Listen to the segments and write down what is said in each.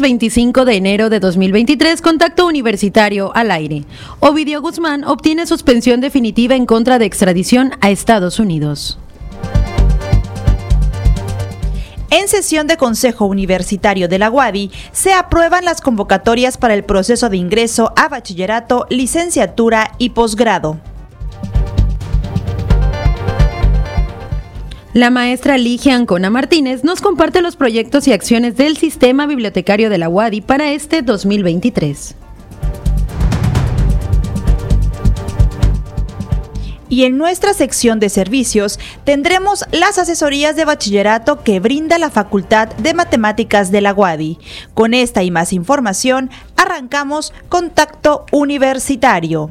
miércoles 25 de enero de 2023, contacto universitario al aire. Ovidio Guzmán obtiene suspensión definitiva en contra de extradición a Estados Unidos. En sesión de Consejo Universitario de la UADI se aprueban las convocatorias para el proceso de ingreso a bachillerato, licenciatura y posgrado. La maestra Ligia Ancona Martínez nos comparte los proyectos y acciones del sistema bibliotecario de la UADI para este 2023. Y en nuestra sección de servicios tendremos las asesorías de bachillerato que brinda la Facultad de Matemáticas de la UADI. Con esta y más información, arrancamos Contacto Universitario.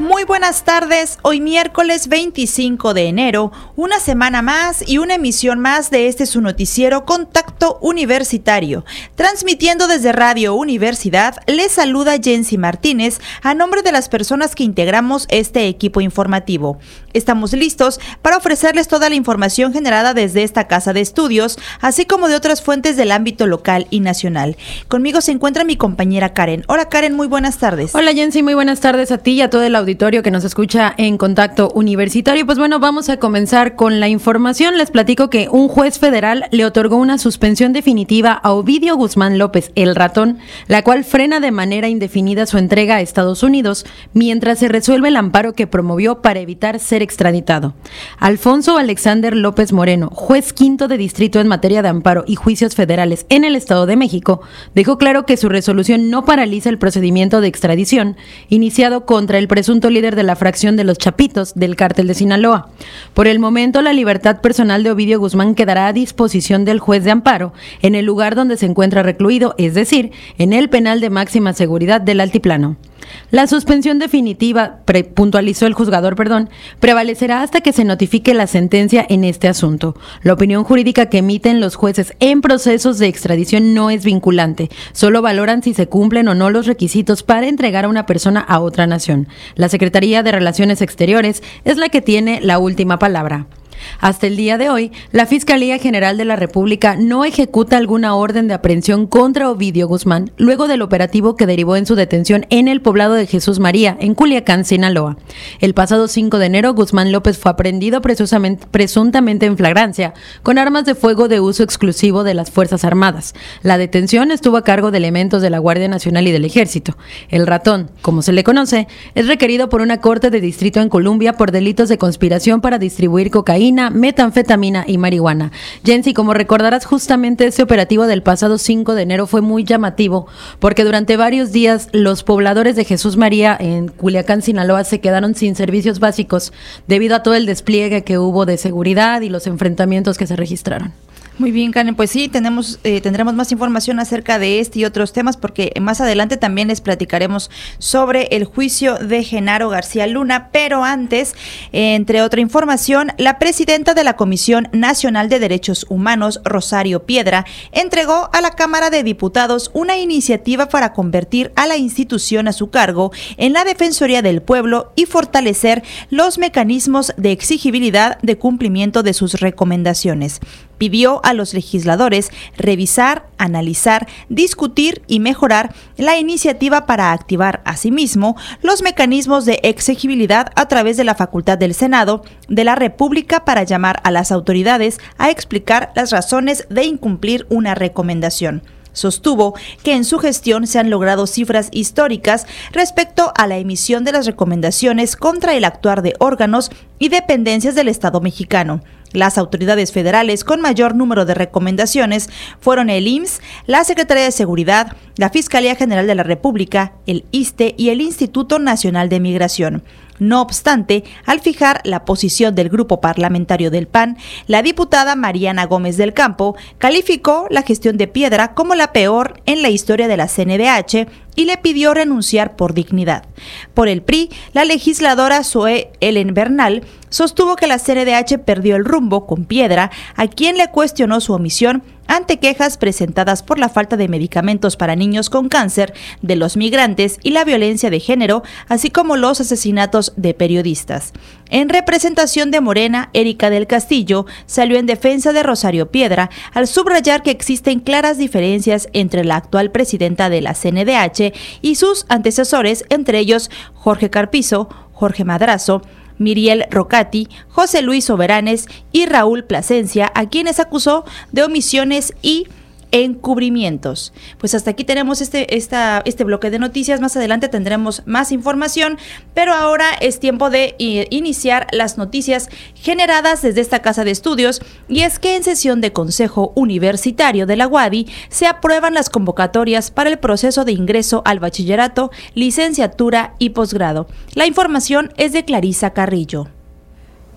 muy buenas tardes, hoy miércoles 25 de enero, una semana más y una emisión más de este su noticiero Contacto Universitario. Transmitiendo desde Radio Universidad, les saluda Jensi Martínez a nombre de las personas que integramos este equipo informativo. Estamos listos para ofrecerles toda la información generada desde esta casa de estudios, así como de otras fuentes del ámbito local y nacional. Conmigo se encuentra mi compañera Karen. Hola Karen, muy buenas tardes. Hola Jensi, muy buenas tardes a ti y a todo el auditorio que nos escucha en contacto universitario. Pues bueno, vamos a comenzar con la información. Les platico que un juez federal le otorgó una suspensión definitiva a Ovidio Guzmán López, el ratón, la cual frena de manera indefinida su entrega a Estados Unidos mientras se resuelve el amparo que promovió para evitar ser extraditado. Alfonso Alexander López Moreno, juez quinto de distrito en materia de amparo y juicios federales en el Estado de México, dejó claro que su resolución no paraliza el procedimiento de extradición iniciado contra el presunto líder de la fracción de los Chapitos del cártel de Sinaloa. Por el momento, la libertad personal de Ovidio Guzmán quedará a disposición del juez de amparo en el lugar donde se encuentra recluido, es decir, en el penal de máxima seguridad del Altiplano. La suspensión definitiva, puntualizó el juzgador, perdón, prevalecerá hasta que se notifique la sentencia en este asunto. La opinión jurídica que emiten los jueces en procesos de extradición no es vinculante, solo valoran si se cumplen o no los requisitos para entregar a una persona a otra nación. La Secretaría de Relaciones Exteriores es la que tiene la última palabra. Hasta el día de hoy, la Fiscalía General de la República no ejecuta alguna orden de aprehensión contra Ovidio Guzmán luego del operativo que derivó en su detención en el poblado de Jesús María, en Culiacán, Sinaloa. El pasado 5 de enero, Guzmán López fue aprendido presuntamente en flagrancia con armas de fuego de uso exclusivo de las Fuerzas Armadas. La detención estuvo a cargo de elementos de la Guardia Nacional y del Ejército. El ratón, como se le conoce, es requerido por una corte de distrito en Colombia por delitos de conspiración para distribuir cocaína metanfetamina y marihuana. Jensi, como recordarás, justamente ese operativo del pasado 5 de enero fue muy llamativo porque durante varios días los pobladores de Jesús María en Culiacán, Sinaloa, se quedaron sin servicios básicos debido a todo el despliegue que hubo de seguridad y los enfrentamientos que se registraron. Muy bien, Karen, pues sí, tenemos, eh, tendremos más información acerca de este y otros temas porque más adelante también les platicaremos sobre el juicio de Genaro García Luna, pero antes, entre otra información, la presidenta de la Comisión Nacional de Derechos Humanos, Rosario Piedra, entregó a la Cámara de Diputados una iniciativa para convertir a la institución a su cargo en la Defensoría del Pueblo y fortalecer los mecanismos de exigibilidad de cumplimiento de sus recomendaciones pidió a los legisladores revisar, analizar, discutir y mejorar la iniciativa para activar asimismo los mecanismos de exigibilidad a través de la facultad del Senado de la República para llamar a las autoridades a explicar las razones de incumplir una recomendación. Sostuvo que en su gestión se han logrado cifras históricas respecto a la emisión de las recomendaciones contra el actuar de órganos y dependencias del Estado mexicano. Las autoridades federales con mayor número de recomendaciones fueron el IMSS, la Secretaría de Seguridad, la Fiscalía General de la República, el ISTE y el Instituto Nacional de Migración. No obstante, al fijar la posición del grupo parlamentario del PAN, la diputada Mariana Gómez del Campo calificó la gestión de Piedra como la peor en la historia de la CNDH y le pidió renunciar por dignidad. Por el PRI, la legisladora Zoe Ellen Bernal sostuvo que la CNDH perdió el rumbo con Piedra, a quien le cuestionó su omisión ante quejas presentadas por la falta de medicamentos para niños con cáncer, de los migrantes y la violencia de género, así como los asesinatos de periodistas. En representación de Morena, Erika del Castillo salió en defensa de Rosario Piedra al subrayar que existen claras diferencias entre la actual presidenta de la CNDH y sus antecesores, entre ellos Jorge Carpizo, Jorge Madrazo, Miriel Rocati, José Luis Soberanes y Raúl Plasencia, a quienes acusó de omisiones y encubrimientos. Pues hasta aquí tenemos este, esta, este bloque de noticias. Más adelante tendremos más información, pero ahora es tiempo de iniciar las noticias generadas desde esta casa de estudios. Y es que en sesión de Consejo Universitario de la UADI se aprueban las convocatorias para el proceso de ingreso al bachillerato, licenciatura y posgrado. La información es de Clarisa Carrillo.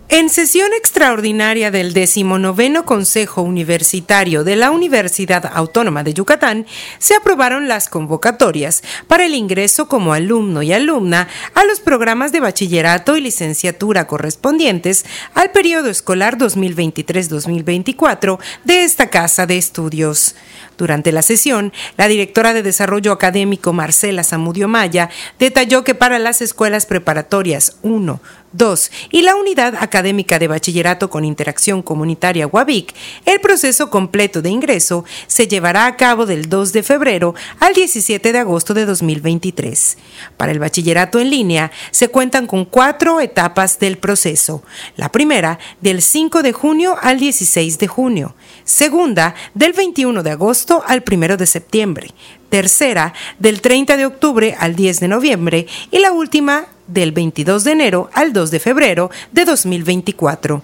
En sesión extraordinaria del decimonoveno Consejo Universitario de la Universidad Autónoma de Yucatán, se aprobaron las convocatorias para el ingreso como alumno y alumna a los programas de bachillerato y licenciatura correspondientes al periodo escolar 2023-2024 de esta Casa de Estudios. Durante la sesión, la directora de Desarrollo Académico Marcela Zamudio Maya detalló que para las escuelas preparatorias 1, 2 y la Unidad Académica de Bachillerato con Interacción Comunitaria UABIC, el proceso completo de ingreso se llevará a cabo del 2 de febrero al 17 de agosto de 2023. Para el bachillerato en línea se cuentan con cuatro etapas del proceso. La primera, del 5 de junio al 16 de junio. Segunda, del 21 de agosto al 1 de septiembre. Tercera, del 30 de octubre al 10 de noviembre. Y la última, del 22 de enero al 2 de febrero de 2024.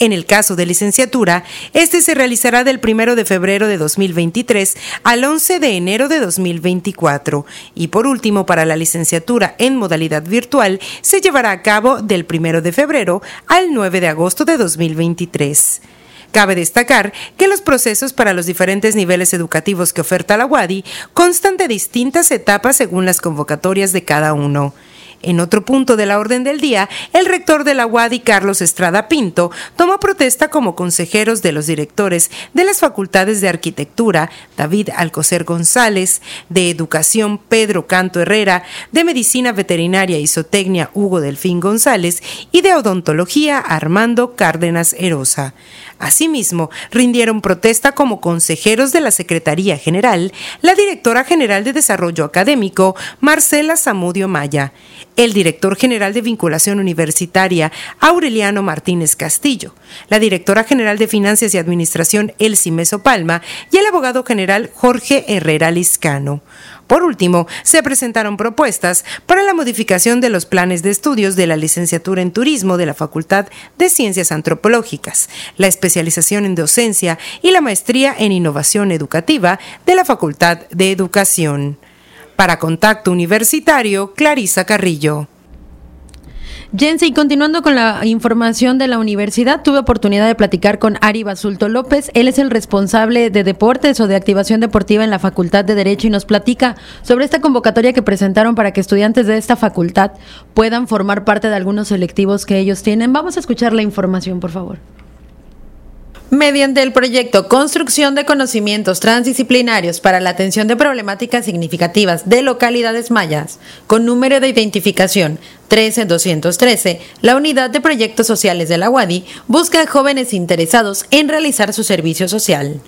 En el caso de licenciatura, este se realizará del 1 de febrero de 2023 al 11 de enero de 2024. Y por último, para la licenciatura en modalidad virtual, se llevará a cabo del 1 de febrero al 9 de agosto de 2023. Cabe destacar que los procesos para los diferentes niveles educativos que oferta la UADI constan de distintas etapas según las convocatorias de cada uno. En otro punto de la orden del día, el rector de la UADI, Carlos Estrada Pinto, tomó protesta como consejeros de los directores de las facultades de Arquitectura, David Alcocer González, de Educación, Pedro Canto Herrera, de Medicina Veterinaria y Zootecnia, Hugo Delfín González, y de Odontología, Armando Cárdenas Erosa. Asimismo, rindieron protesta como consejeros de la Secretaría General la directora general de Desarrollo Académico, Marcela Zamudio Maya, el director general de Vinculación Universitaria, Aureliano Martínez Castillo, la directora general de Finanzas y Administración, Elsie Meso Palma, y el abogado general Jorge Herrera Liscano. Por último, se presentaron propuestas para la modificación de los planes de estudios de la licenciatura en turismo de la Facultad de Ciencias Antropológicas, la especialización en docencia y la maestría en innovación educativa de la Facultad de Educación. Para Contacto Universitario, Clarisa Carrillo. Jensi, continuando con la información de la universidad, tuve oportunidad de platicar con Ari Basulto López. Él es el responsable de deportes o de activación deportiva en la Facultad de Derecho y nos platica sobre esta convocatoria que presentaron para que estudiantes de esta facultad puedan formar parte de algunos selectivos que ellos tienen. Vamos a escuchar la información, por favor. Mediante el proyecto Construcción de Conocimientos Transdisciplinarios para la Atención de Problemáticas Significativas de Localidades Mayas, con número de identificación 13213, la Unidad de Proyectos Sociales de la UADI busca a jóvenes interesados en realizar su servicio social.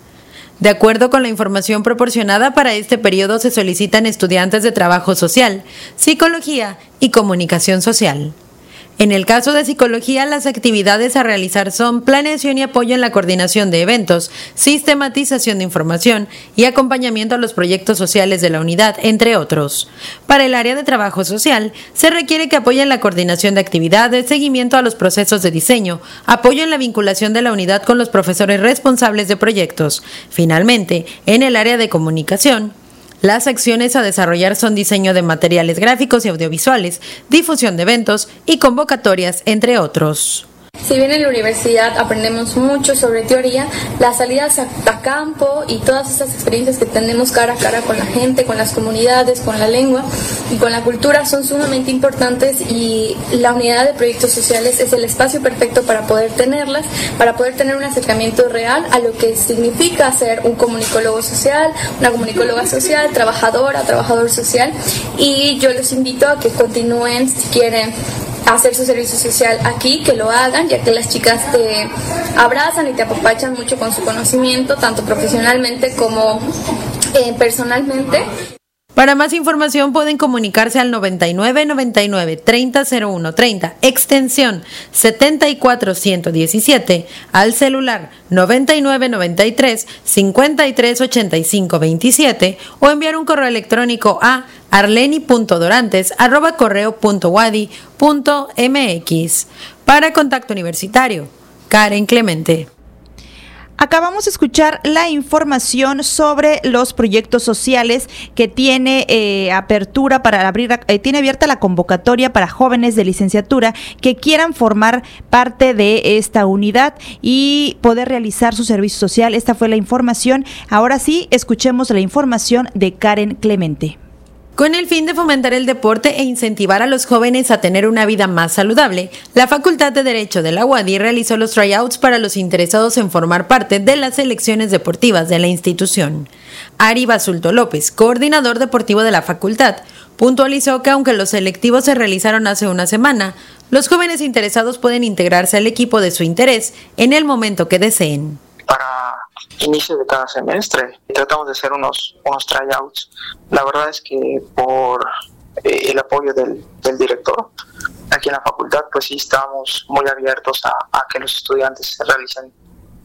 De acuerdo con la información proporcionada para este periodo se solicitan estudiantes de trabajo social, psicología y comunicación social. En el caso de psicología, las actividades a realizar son planeación y apoyo en la coordinación de eventos, sistematización de información y acompañamiento a los proyectos sociales de la unidad, entre otros. Para el área de trabajo social, se requiere que apoyen la coordinación de actividades, seguimiento a los procesos de diseño, apoyo en la vinculación de la unidad con los profesores responsables de proyectos. Finalmente, en el área de comunicación, Las acciones a desarrollar son diseño de materiales gráficos y audiovisuales, difusión de eventos y convocatorias, entre otros. Si bien en la universidad aprendemos mucho sobre teoría, las salidas a, campo y todas esas experiencias que tenemos cara a cara con la gente, con las comunidades, con la lengua y con la cultura son sumamente importantes y la unidad de proyectos sociales es el espacio perfecto para poder tenerlas, para poder tener un acercamiento real a lo que significa ser un comunicólogo social, una comunicóloga social, trabajadora, trabajador social. Y yo los invito a que continúen si quieren hacer su servicio social aquí, que lo hagan, ya que las chicas te abrazan y te apapachan mucho con su conocimiento, tanto profesionalmente como eh, personalmente. Para más información pueden comunicarse al 99 99 30 01 30, extensión 74 117, al celular 99 93 53 85 27 o enviar un correo electrónico a arleni.dorantes arroba mx Para contacto universitario, Karen Clemente. Acabamos de escuchar la información sobre los proyectos sociales que tiene eh, apertura para abrir, eh, tiene abierta la convocatoria para jóvenes de licenciatura que quieran formar parte de esta unidad y poder realizar su servicio social. Esta fue la información. Ahora sí, escuchemos la información de Karen Clemente. Con el fin de fomentar el deporte e incentivar a los jóvenes a tener una vida más saludable, la Facultad de Derecho de la UADI realizó los tryouts para los interesados en formar parte de las selecciones deportivas de la institución. Ari Basulto López, coordinador deportivo de la facultad, puntualizó que aunque los selectivos se realizaron hace una semana, los jóvenes interesados pueden integrarse al equipo de su interés en el momento que deseen. Para inicio de cada semestre. Tratamos de hacer unos, unos tryouts. La verdad es que por eh, el apoyo del, del, director aquí en la facultad, pues sí estamos muy abiertos a, a que los estudiantes se realicen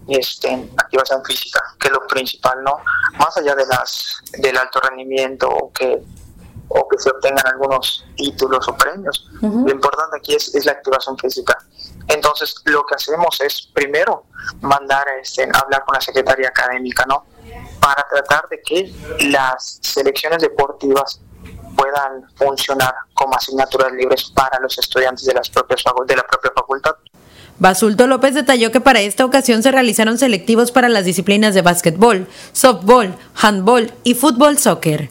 este, activación física, que es lo principal, ¿no? Más allá de las del alto rendimiento o que o que se obtengan algunos títulos o premios. Lo importante aquí es, es la activación física. Entonces, lo que hacemos es primero mandar este, hablar con la secretaría académica, ¿no? Para tratar de que las selecciones deportivas puedan funcionar como asignaturas libres para los estudiantes de, las propias, de la propia facultad. Basulto López detalló que para esta ocasión se realizaron selectivos para las disciplinas de básquetbol, softball, handball y fútbol soccer.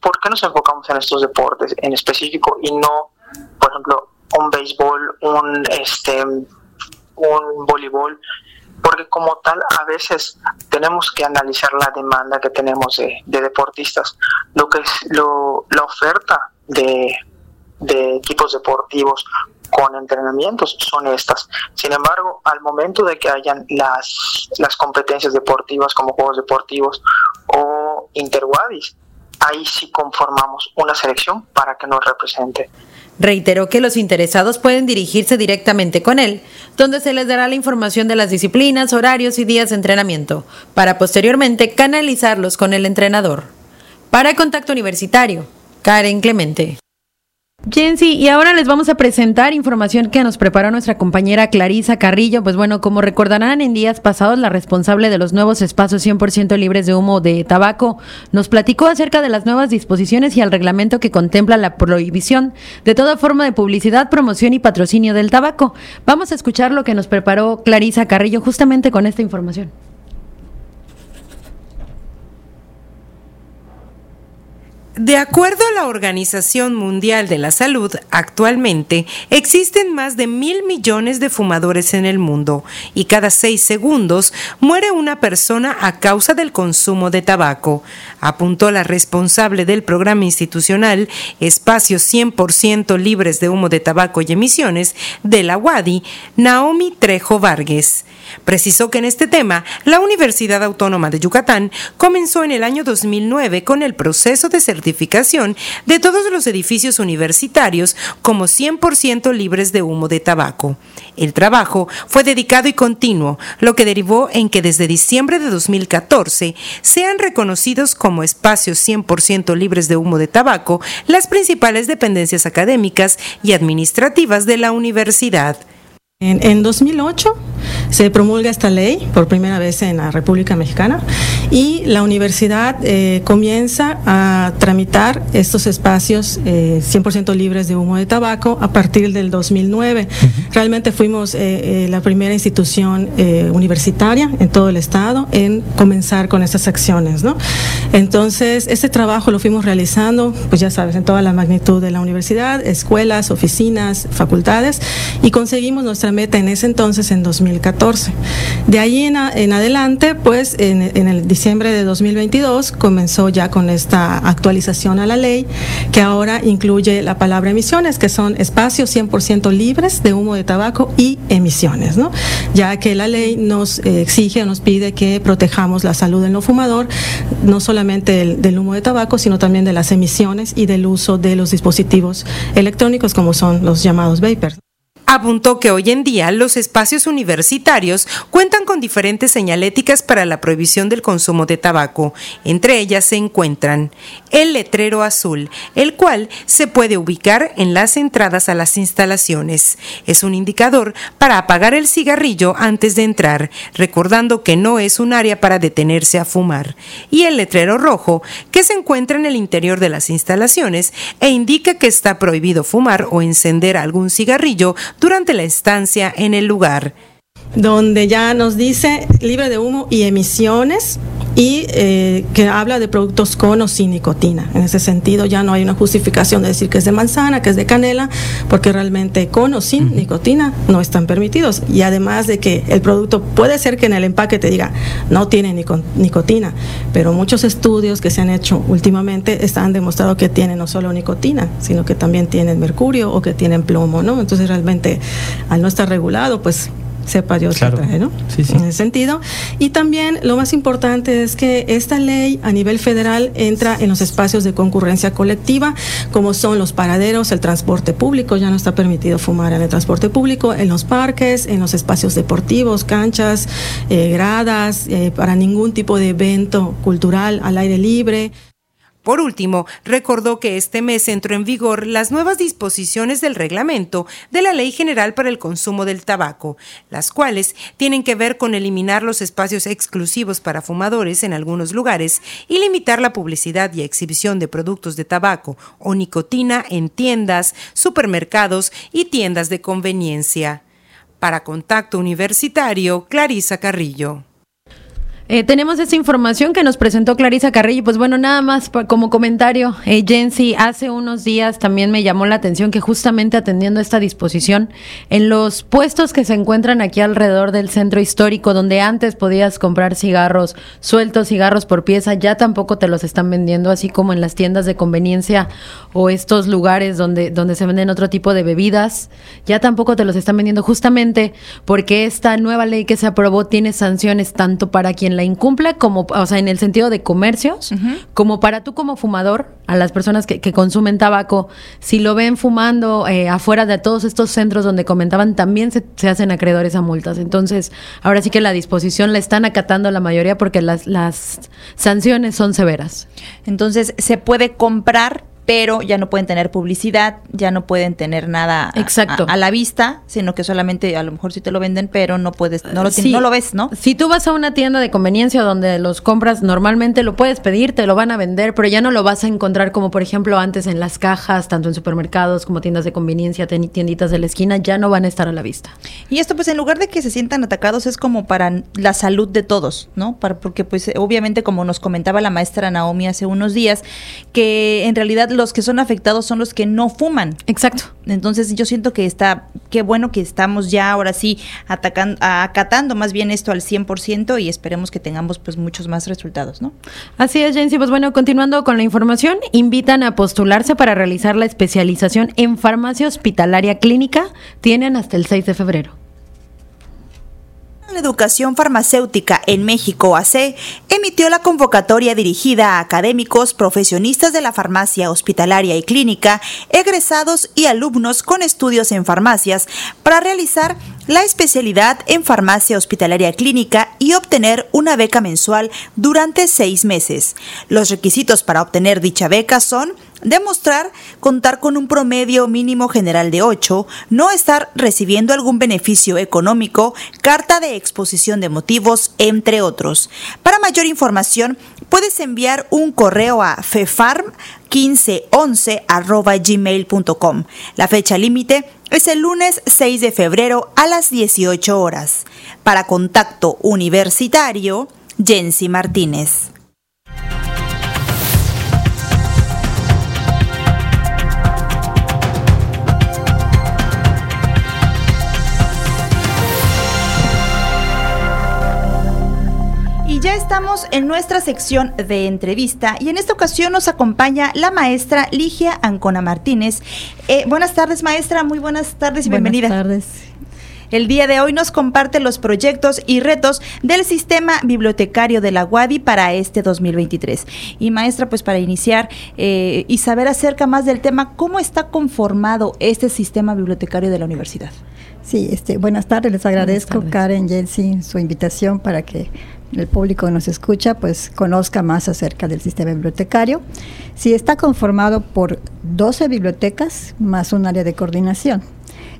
¿Por qué nos enfocamos en estos deportes en específico y no, por ejemplo, un béisbol, un este un voleibol, porque como tal a veces tenemos que analizar la demanda que tenemos de, deportistas, lo que es lo, la oferta de, de equipos deportivos con entrenamientos son estas. Sin embargo, al momento de que hayan las, las competencias deportivas como juegos deportivos o interwadis, ahí sí conformamos una selección para que nos represente. Reiteró que los interesados pueden dirigirse directamente con él, donde se les dará la información de las disciplinas, horarios y días de entrenamiento, para posteriormente canalizarlos con el entrenador. Para Contacto Universitario, Karen Clemente. Jensi, y ahora les vamos a presentar información que nos preparó nuestra compañera Clarisa Carrillo. Pues bueno, como recordarán en días pasados, la responsable de los nuevos espacios 100% libres de humo de tabaco nos platicó acerca de las nuevas disposiciones y el reglamento que contempla la prohibición de toda forma de publicidad, promoción y patrocinio del tabaco. Vamos a escuchar lo que nos preparó Clarisa Carrillo justamente con esta información. De acuerdo a la Organización Mundial de la Salud, actualmente existen más de mil millones de fumadores en el mundo y cada seis segundos muere una persona a causa del consumo de tabaco, apuntó la responsable del programa institucional Espacios 100% libres de humo de tabaco y emisiones de la WADI, Naomi Trejo Vargas. Precisó que en este tema, la Universidad Autónoma de Yucatán comenzó en el año 2009 con el proceso de certificación de todos los edificios universitarios como 100% libres de humo de tabaco. El trabajo fue dedicado y continuo, lo que derivó en que desde diciembre de 2014 sean reconocidos como espacios 100% libres de humo de tabaco las principales dependencias académicas y administrativas de la universidad. En, 2008 se promulga esta ley por primera vez en la República Mexicana y la universidad eh, comienza a tramitar estos espacios 100% libres de humo de tabaco a partir del 2009. Realmente fuimos la primera institución universitaria en todo el estado en comenzar con estas acciones. ¿no? Entonces, este trabajo lo fuimos realizando, pues ya sabes, en toda la magnitud de la universidad, escuelas, oficinas, facultades, y conseguimos nuestra meta en ese entonces, en 2014. De ahí en, adelante, pues en, el diciembre de 2022 comenzó ya con esta actualización a la ley, que ahora incluye la palabra emisiones, que son espacios 100% libres de humo de tabaco y emisiones, ¿no? Ya que la ley nos eh, exige o nos pide que protejamos la salud del no fumador, no solamente del humo de tabaco, sino también de las emisiones y del uso de los dispositivos electrónicos como son los llamados vapers. Apuntó que hoy en día los espacios universitarios cuentan con diferentes señaléticas para la prohibición del consumo de tabaco. Entre ellas se encuentran el letrero azul, el cual se puede ubicar en las entradas a las instalaciones. Es un indicador para apagar el cigarrillo antes de entrar, recordando que no es un área para detenerse a fumar. Y el letrero rojo, que se encuentra en el interior de las instalaciones e indica que está prohibido fumar o encender algún cigarrillo durante la estancia en el lugar donde ya nos dice libre de humo y emisiones y eh, que habla de productos con o sin nicotina. En ese sentido ya no hay una justificación de decir que es de manzana, que es de canela, porque realmente con o sin nicotina no están permitidos. Y además de que el producto puede ser que en el empaque te diga no tiene nicotina, pero muchos estudios que se han hecho últimamente están demostrado que tienen no solo nicotina, sino que también tienen mercurio o que tienen plomo, ¿no? Entonces realmente al no estar regulado, pues sepa Dios claro. traje, ¿no? Sí, sí. En ese sentido. Y también lo más importante es que esta ley a nivel federal entra en los espacios de concurrencia colectiva, como son los paraderos, el transporte público, ya no está permitido fumar en el transporte público, en los parques, en los espacios deportivos, canchas, eh, gradas, eh, para ningún tipo de evento cultural al aire libre. Por último, recordó que este mes entró en vigor las nuevas disposiciones del reglamento de la Ley General para el Consumo del Tabaco, las cuales tienen que ver con eliminar los espacios exclusivos para fumadores en algunos lugares y limitar la publicidad y exhibición de productos de tabaco o nicotina en tiendas, supermercados y tiendas de conveniencia. Para Contacto Universitario, Clarisa Carrillo. Eh, tenemos esa información que nos presentó Clarisa Carrillo. Pues bueno, nada más como comentario, eh, Jensi, hace unos días también me llamó la atención que justamente atendiendo esta disposición, en los puestos que se encuentran aquí alrededor del centro histórico, donde antes podías comprar cigarros sueltos, cigarros por pieza, ya tampoco te los están vendiendo, así como en las tiendas de conveniencia o estos lugares donde, donde se venden otro tipo de bebidas, ya tampoco te los están vendiendo justamente porque esta nueva ley que se aprobó tiene sanciones tanto para quien la incumple como, o sea, en el sentido de comercios, como para tú como fumador, a las personas que, consumen tabaco, si lo ven fumando eh, afuera de todos estos centros donde comentaban, también se, se, hacen acreedores a multas. Entonces, ahora sí que la disposición la están acatando la mayoría porque las, las sanciones son severas. Entonces, se puede comprar pero ya no pueden tener publicidad, ya no pueden tener nada Exacto. A, la vista, sino que solamente a lo mejor sí te lo venden, pero no puedes, no lo, no lo ves, ¿no? Si tú vas a una tienda de conveniencia donde los compras normalmente, lo puedes pedir, te lo van a vender, pero ya no lo vas a encontrar como por ejemplo antes en las cajas, tanto en supermercados como tiendas de conveniencia, tienditas de la esquina, ya no van a estar a la vista. Y esto pues en lugar de que se sientan atacados es como para la salud de todos, ¿no? Para, porque pues obviamente como nos comentaba la maestra Naomi hace unos días, que en realidad los que son afectados son los que no fuman. Exacto. Entonces yo siento que está, qué bueno que estamos ya ahora sí atacando, acatando más bien esto al 100% y esperemos que tengamos pues muchos más resultados, ¿no? Así es, Jensi. Pues bueno, continuando con la información, invitan a postularse para realizar la especialización en farmacia hospitalaria clínica. Tienen hasta el 6 de febrero. Educación Farmacéutica en México, AC, emitió la convocatoria dirigida a académicos, profesionistas de la farmacia hospitalaria y clínica, egresados y alumnos con estudios en farmacias para realizar la especialidad en farmacia hospitalaria clínica y obtener una beca mensual durante seis meses. Los requisitos para obtener dicha beca son demostrar contar con un promedio mínimo general de 8, no estar recibiendo algún beneficio económico, carta de exposición de motivos, entre otros. Para mayor información, puedes enviar un correo a fefarm 1511 gmail.com. La fecha límite es el lunes 6 de febrero a las 18 horas. Para contacto universitario, Jensi Martínez. Estamos en nuestra sección de entrevista y en esta ocasión nos acompaña la maestra Ligia Ancona Martínez. Eh, buenas tardes, maestra, muy buenas tardes y bienvenida. Buenas tardes. El día de hoy nos comparte los proyectos y retos del sistema bibliotecario de la UADI para este 2023. Y maestra, pues para iniciar eh, y saber acerca más del tema, ¿cómo está conformado este sistema bibliotecario de la universidad? Sí, este, buenas tardes, les agradezco Karen, Jensi, su invitación para que el público que nos escucha pues conozca más acerca del sistema bibliotecario. Sí, está conformado por 12 bibliotecas más un área de coordinación.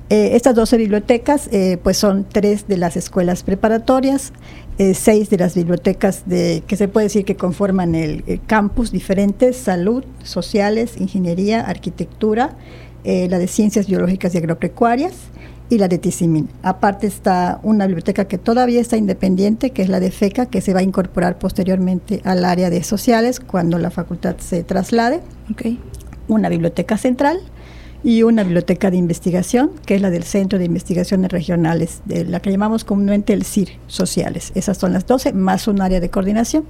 Eh, estas 12 bibliotecas eh, pues son tres de las escuelas preparatorias, eh, seis de las bibliotecas de, que se puede decir que conforman el, campus diferentes, salud, sociales, ingeniería, arquitectura, la de ciencias biológicas y agropecuarias, y la de Tizimín. Aparte está una biblioteca que todavía está independiente, que es la de FECA, que se va a incorporar posteriormente al área de sociales cuando la facultad se traslade. Okay. Una biblioteca central y una biblioteca de investigación, que es la del Centro de Investigaciones Regionales, de la que llamamos comúnmente el CIR Sociales. Esas son las 12, más un área de coordinación.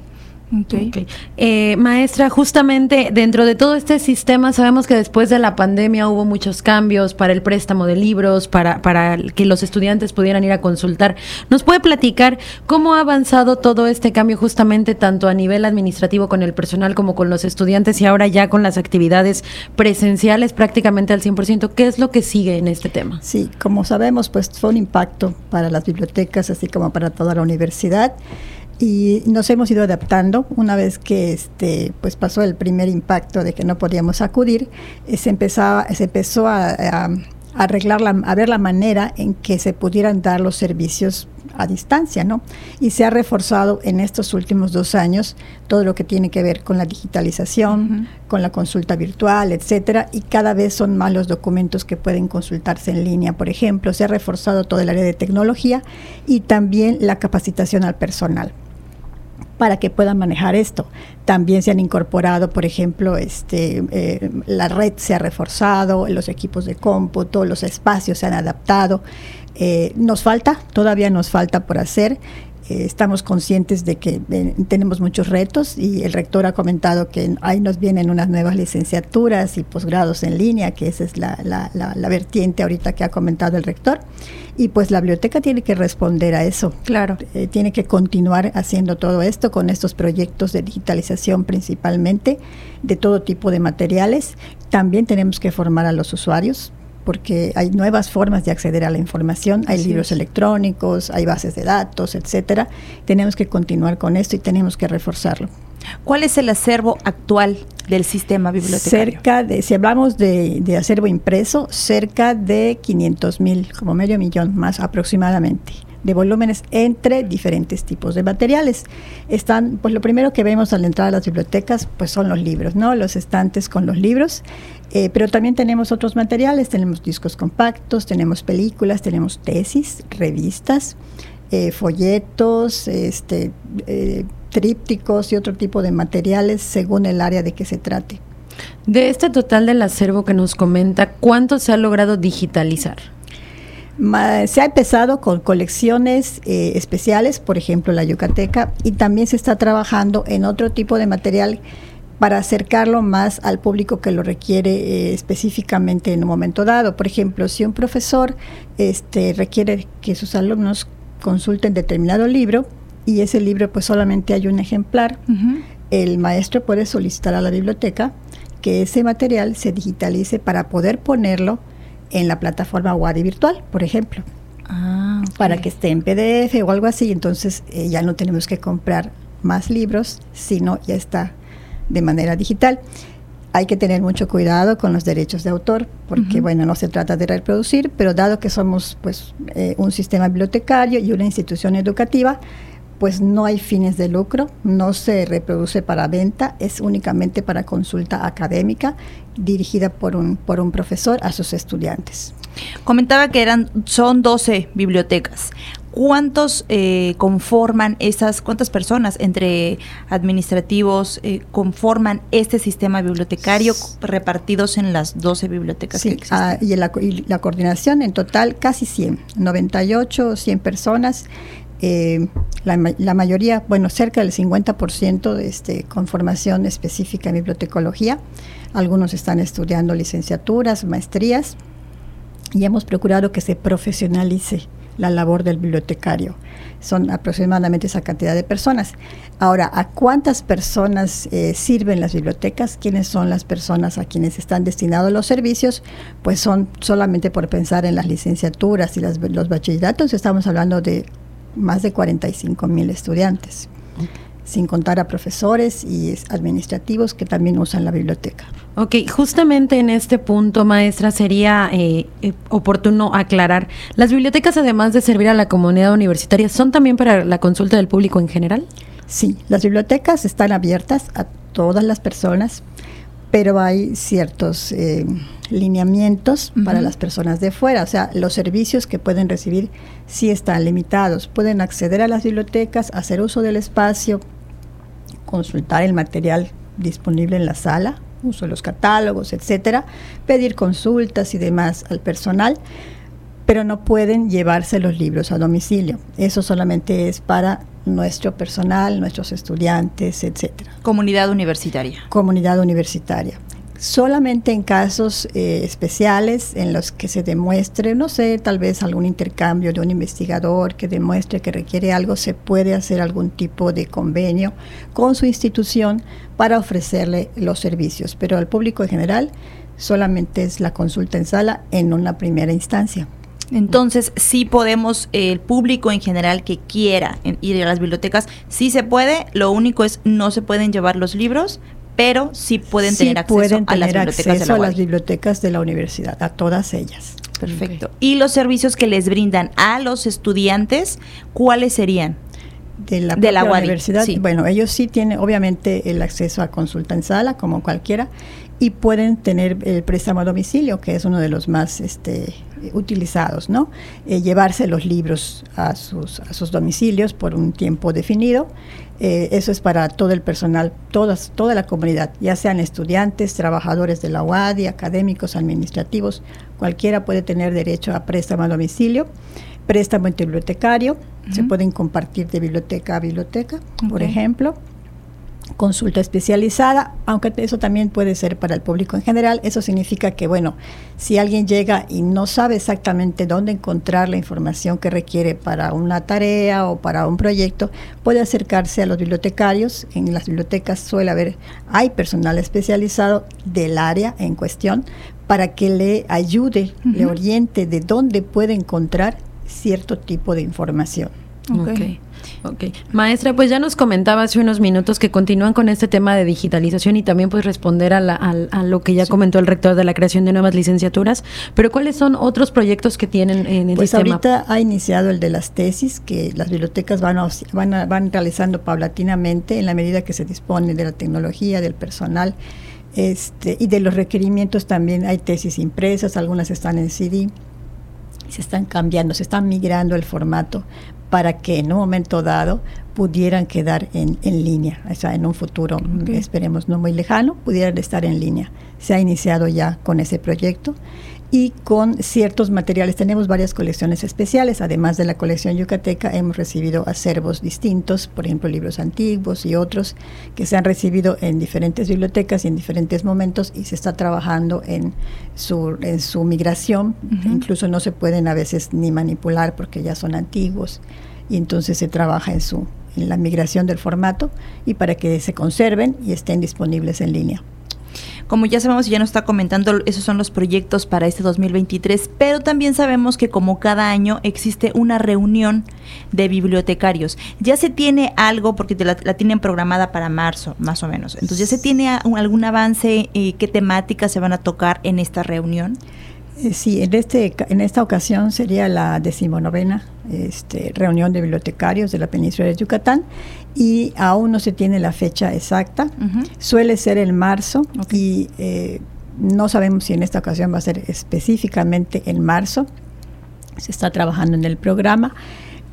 Eh, maestra, justamente dentro de todo este sistema sabemos que después de la pandemia hubo muchos cambios para el préstamo de libros, para, para que los estudiantes pudieran ir a consultar. ¿Nos puede platicar cómo ha avanzado todo este cambio justamente tanto a nivel administrativo con el personal como con los estudiantes y ahora ya con las actividades presenciales prácticamente al 100%? ¿Qué es lo que sigue en este tema? Sí, como sabemos, pues fue un impacto para las bibliotecas, así como para toda la universidad y nos hemos ido adaptando una vez que este pues pasó el primer impacto de que no podíamos acudir eh, se empezaba se empezó a, arreglar la, a ver la manera en que se pudieran dar los servicios a distancia, ¿no? Y se ha reforzado en estos últimos dos años todo lo que tiene que ver con la digitalización, con la consulta virtual, etcétera, y cada vez son más los documentos que pueden consultarse en línea, por ejemplo. Se ha reforzado todo el área de tecnología y también la capacitación al personal para que puedan manejar esto. También se han incorporado, por ejemplo, este, eh, la red se ha reforzado, los equipos de cómputo, los espacios se han adaptado. Eh, nos falta, todavía nos falta por hacer. Eh, estamos conscientes de que tenemos muchos retos y el rector ha comentado que ahí nos vienen unas nuevas licenciaturas y posgrados en línea, que esa es la, la, la vertiente ahorita que ha comentado el rector. Y pues la biblioteca tiene que responder a eso. Claro. Eh, tiene que continuar haciendo todo esto con estos proyectos de digitalización principalmente, de todo tipo de materiales. También tenemos que formar a los usuarios porque hay nuevas formas de acceder a la información, hay libros electrónicos, hay bases de datos, etcétera. Tenemos que continuar con esto y tenemos que reforzarlo. ¿Cuál es el acervo actual del sistema bibliotecario? Cerca de, si hablamos de, acervo impreso, cerca de 500 mil, como medio millón más aproximadamente de volúmenes entre diferentes tipos de materiales. Están, pues lo primero que vemos al entrar a las bibliotecas, pues son los libros, ¿no? Los estantes con los libros, eh, pero también tenemos otros materiales, tenemos discos compactos, tenemos películas, tenemos tesis, revistas, eh, folletos, este, eh, trípticos y otro tipo de materiales según el área de que se trate. De este total del acervo que nos comenta, ¿cuánto se ha logrado digitalizar? Se ha empezado con colecciones eh, especiales, por ejemplo la Yucateca, y también se está trabajando en otro tipo de material para acercarlo más al público que lo requiere eh, específicamente en un momento dado. Por ejemplo, si un profesor este, requiere que sus alumnos consulten determinado libro, y ese libro pues solamente hay un ejemplar. El maestro puede solicitar a la biblioteca que ese material se digitalice para poder ponerlo en la plataforma Wadi virtual, por ejemplo. Ah, Para que esté en PDF o algo así, entonces eh, ya no tenemos que comprar más libros, sino ya está de manera digital. hay que tener mucho cuidado con los derechos de autor, porque bueno, no se trata de reproducir, pero dado que somos pues eh, un sistema bibliotecario y una institución educativa, pues no hay fines de lucro, no se reproduce para venta, es únicamente para consulta académica dirigida por un, por un profesor a sus estudiantes. Comentaba que eran, son 12 bibliotecas. ¿Cuántos eh, conforman esas, cuántas personas entre administrativos eh, conforman este sistema bibliotecario repartidos en las 12 bibliotecas que existen? Ah, y, la, y la coordinación en total casi 100, 98 o 100 personas eh, la, mayoría, bueno, cerca del 50% de este, con formación específica en bibliotecología. Algunos están estudiando licenciaturas, maestrías y hemos procurado que se profesionalice la labor del bibliotecario. Son aproximadamente esa cantidad de personas. Ahora, ¿a cuántas personas eh, sirven las bibliotecas? ¿Quiénes son las personas a quienes están destinados los servicios? Pues son solamente por pensar en las licenciaturas y los bachilleratos, estamos hablando de más de 45 mil estudiantes, sin contar a profesores y administrativos que también usan la biblioteca. Ok, justamente en este punto, maestra, sería eh, eh, oportuno aclarar, ¿las bibliotecas, además de servir a la comunidad universitaria, son también para la consulta del público en general? Sí, las bibliotecas están abiertas a todas las personas, pero hay ciertos eh, lineamientos para las personas de fuera, o sea, los servicios que pueden recibir sí están limitados. Pueden acceder a las bibliotecas, hacer uso del espacio, consultar el material disponible en la sala, uso de los catálogos, etcétera, pedir consultas y demás al personal, pero no pueden llevarse los libros a domicilio. Eso solamente es para nuestro personal, nuestros estudiantes, etcétera. Comunidad universitaria. Comunidad universitaria. Solamente en casos eh, especiales en los que se demuestre, no sé, tal vez algún intercambio de un investigador que demuestre que requiere algo, se puede hacer algún tipo de convenio con su institución para ofrecerle los servicios. Pero al público en general solamente es la consulta en sala en una primera instancia. Entonces, sí podemos, el público en general que quiera ir a las bibliotecas, sí se puede, lo único es no se pueden llevar los libros, pero sí pueden tener acceso a las bibliotecas de la a las bibliotecas de la universidad, a todas ellas. Perfecto. ¿Y los servicios que les brindan a los estudiantes, cuáles serían? de la, de la universidad. Bueno, ellos sí tienen obviamente el acceso a consulta en sala, como cualquiera, y pueden tener el préstamo a domicilio, que es uno de los más este, utilizados, ¿no? Eh, llevarse los libros a sus, a sus domicilios por un tiempo definido. Eh, eso es para todo el personal, todas, toda la comunidad, ya sean estudiantes, trabajadores de la UADI, académicos, administrativos, cualquiera puede tener derecho a préstamo a domicilio, préstamo bibliotecario, se pueden compartir de biblioteca a biblioteca, por ejemplo consulta especializada, aunque eso también puede ser para el público en general. Eso significa que, bueno, si alguien llega y no sabe exactamente dónde encontrar la información que requiere para una tarea o para un proyecto, puede acercarse a los bibliotecarios. En las bibliotecas suele haber, hay personal especializado del área en cuestión para que le ayude, le oriente de dónde puede encontrar cierto tipo de información. Okay. ok. Maestra, pues ya nos comentaba hace unos minutos que continúan con este tema de digitalización y también pues responder a, lo que ya comentó el rector de la creación de nuevas licenciaturas, pero ¿cuáles son otros proyectos que tienen en el pues ahorita ha iniciado el de las tesis que las bibliotecas van, van, van realizando paulatinamente en la medida que se dispone de la tecnología, del personal. Este, y de los requerimientos también hay tesis impresas, algunas están en CD, se están cambiando, se están migrando el formato para que en un momento dado pudieran quedar en, en línea, o sea, en un futuro, esperemos no muy lejano, pudieran estar en línea. Se ha iniciado ya con ese proyecto y con ciertos materiales. Tenemos varias colecciones especiales, además de la colección yucateca, hemos recibido acervos distintos, por ejemplo, libros antiguos y otros que se han recibido en diferentes bibliotecas y en diferentes momentos y se está trabajando en su, en su migración. Incluso no se pueden a veces ni manipular porque ya son antiguos y entonces se trabaja en su la migración del formato y para que se conserven y estén disponibles en línea. Como ya sabemos y ya nos está comentando, esos son los proyectos para este 2023, pero también sabemos que como cada año existe una reunión de bibliotecarios. Ya se tiene algo, porque la, tienen programada para marzo, más o menos. Entonces, ¿ya se tiene algún avance? y ¿Qué temáticas se van a tocar en esta reunión? Eh, sí, en, este, en esta ocasión sería la decimonovena este, reunión de bibliotecarios de la península de Yucatán y aún no se tiene la fecha exacta. Suele ser en marzo y eh, no sabemos si en esta ocasión va a ser específicamente en marzo. Se está trabajando en el programa.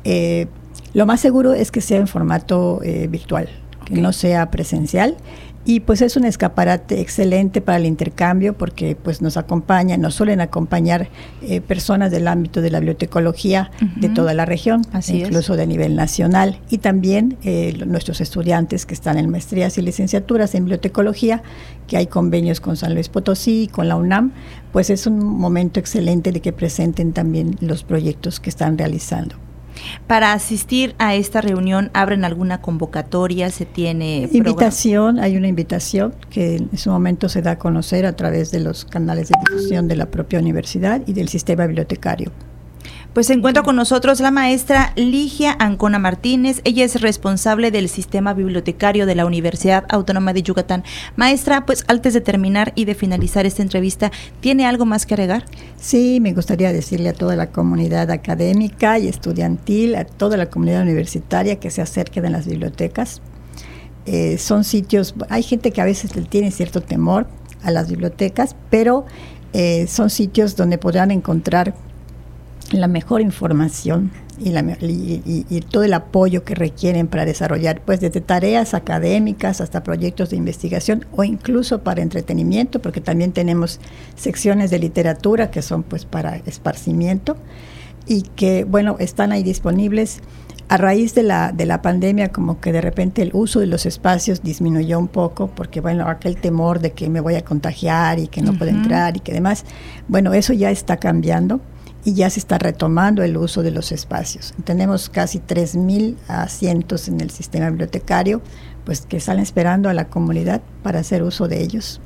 Eh, lo más seguro es que sea en formato virtual, que no sea presencial y pues es un escaparate excelente para el intercambio porque pues nos acompañan, nos suelen acompañar eh, personas del ámbito de la bibliotecología de toda la región, incluso de nivel nacional, y también eh, nuestros estudiantes que están en maestrías y licenciaturas en bibliotecología, que hay convenios con San Luis Potosí, con la UNAM, pues es un momento excelente de que presenten también los proyectos que están realizando. Para asistir a esta reunión, ¿abren alguna convocatoria? ¿Se tiene invitación? Hay una invitación que en su momento se da a conocer a través de los canales de difusión de la propia universidad y del sistema bibliotecario. Pues se encuentra con nosotros la maestra Ligia Ancona Martínez. Ella es responsable del sistema bibliotecario de la Universidad Autónoma de Yucatán. Maestra, pues antes de terminar y de finalizar esta entrevista, ¿tiene algo más que agregar? Sí, me gustaría decirle a toda la comunidad académica y estudiantil, a toda la comunidad universitaria que se acerquen a las bibliotecas. Eh, son sitios, hay gente que a veces tiene cierto temor a las bibliotecas, pero eh, son sitios donde podrán encontrar la mejor información y, y, todo el apoyo que requieren para desarrollar, pues desde tareas académicas hasta proyectos de investigación o incluso para entretenimiento, porque también tenemos secciones de literatura que son pues para esparcimiento y que bueno están ahí disponibles. A raíz de la, de la pandemia, como que de repente el uso de los espacios disminuyó un poco, porque bueno, aquel temor de que me voy a contagiar y que no puedo entrar y que demás, bueno, eso ya está cambiando y ya se está retomando el uso de los espacios. Tenemos casi 3.000 asientos en el sistema bibliotecario, pues que están esperando a la comunidad para hacer uso de ellos,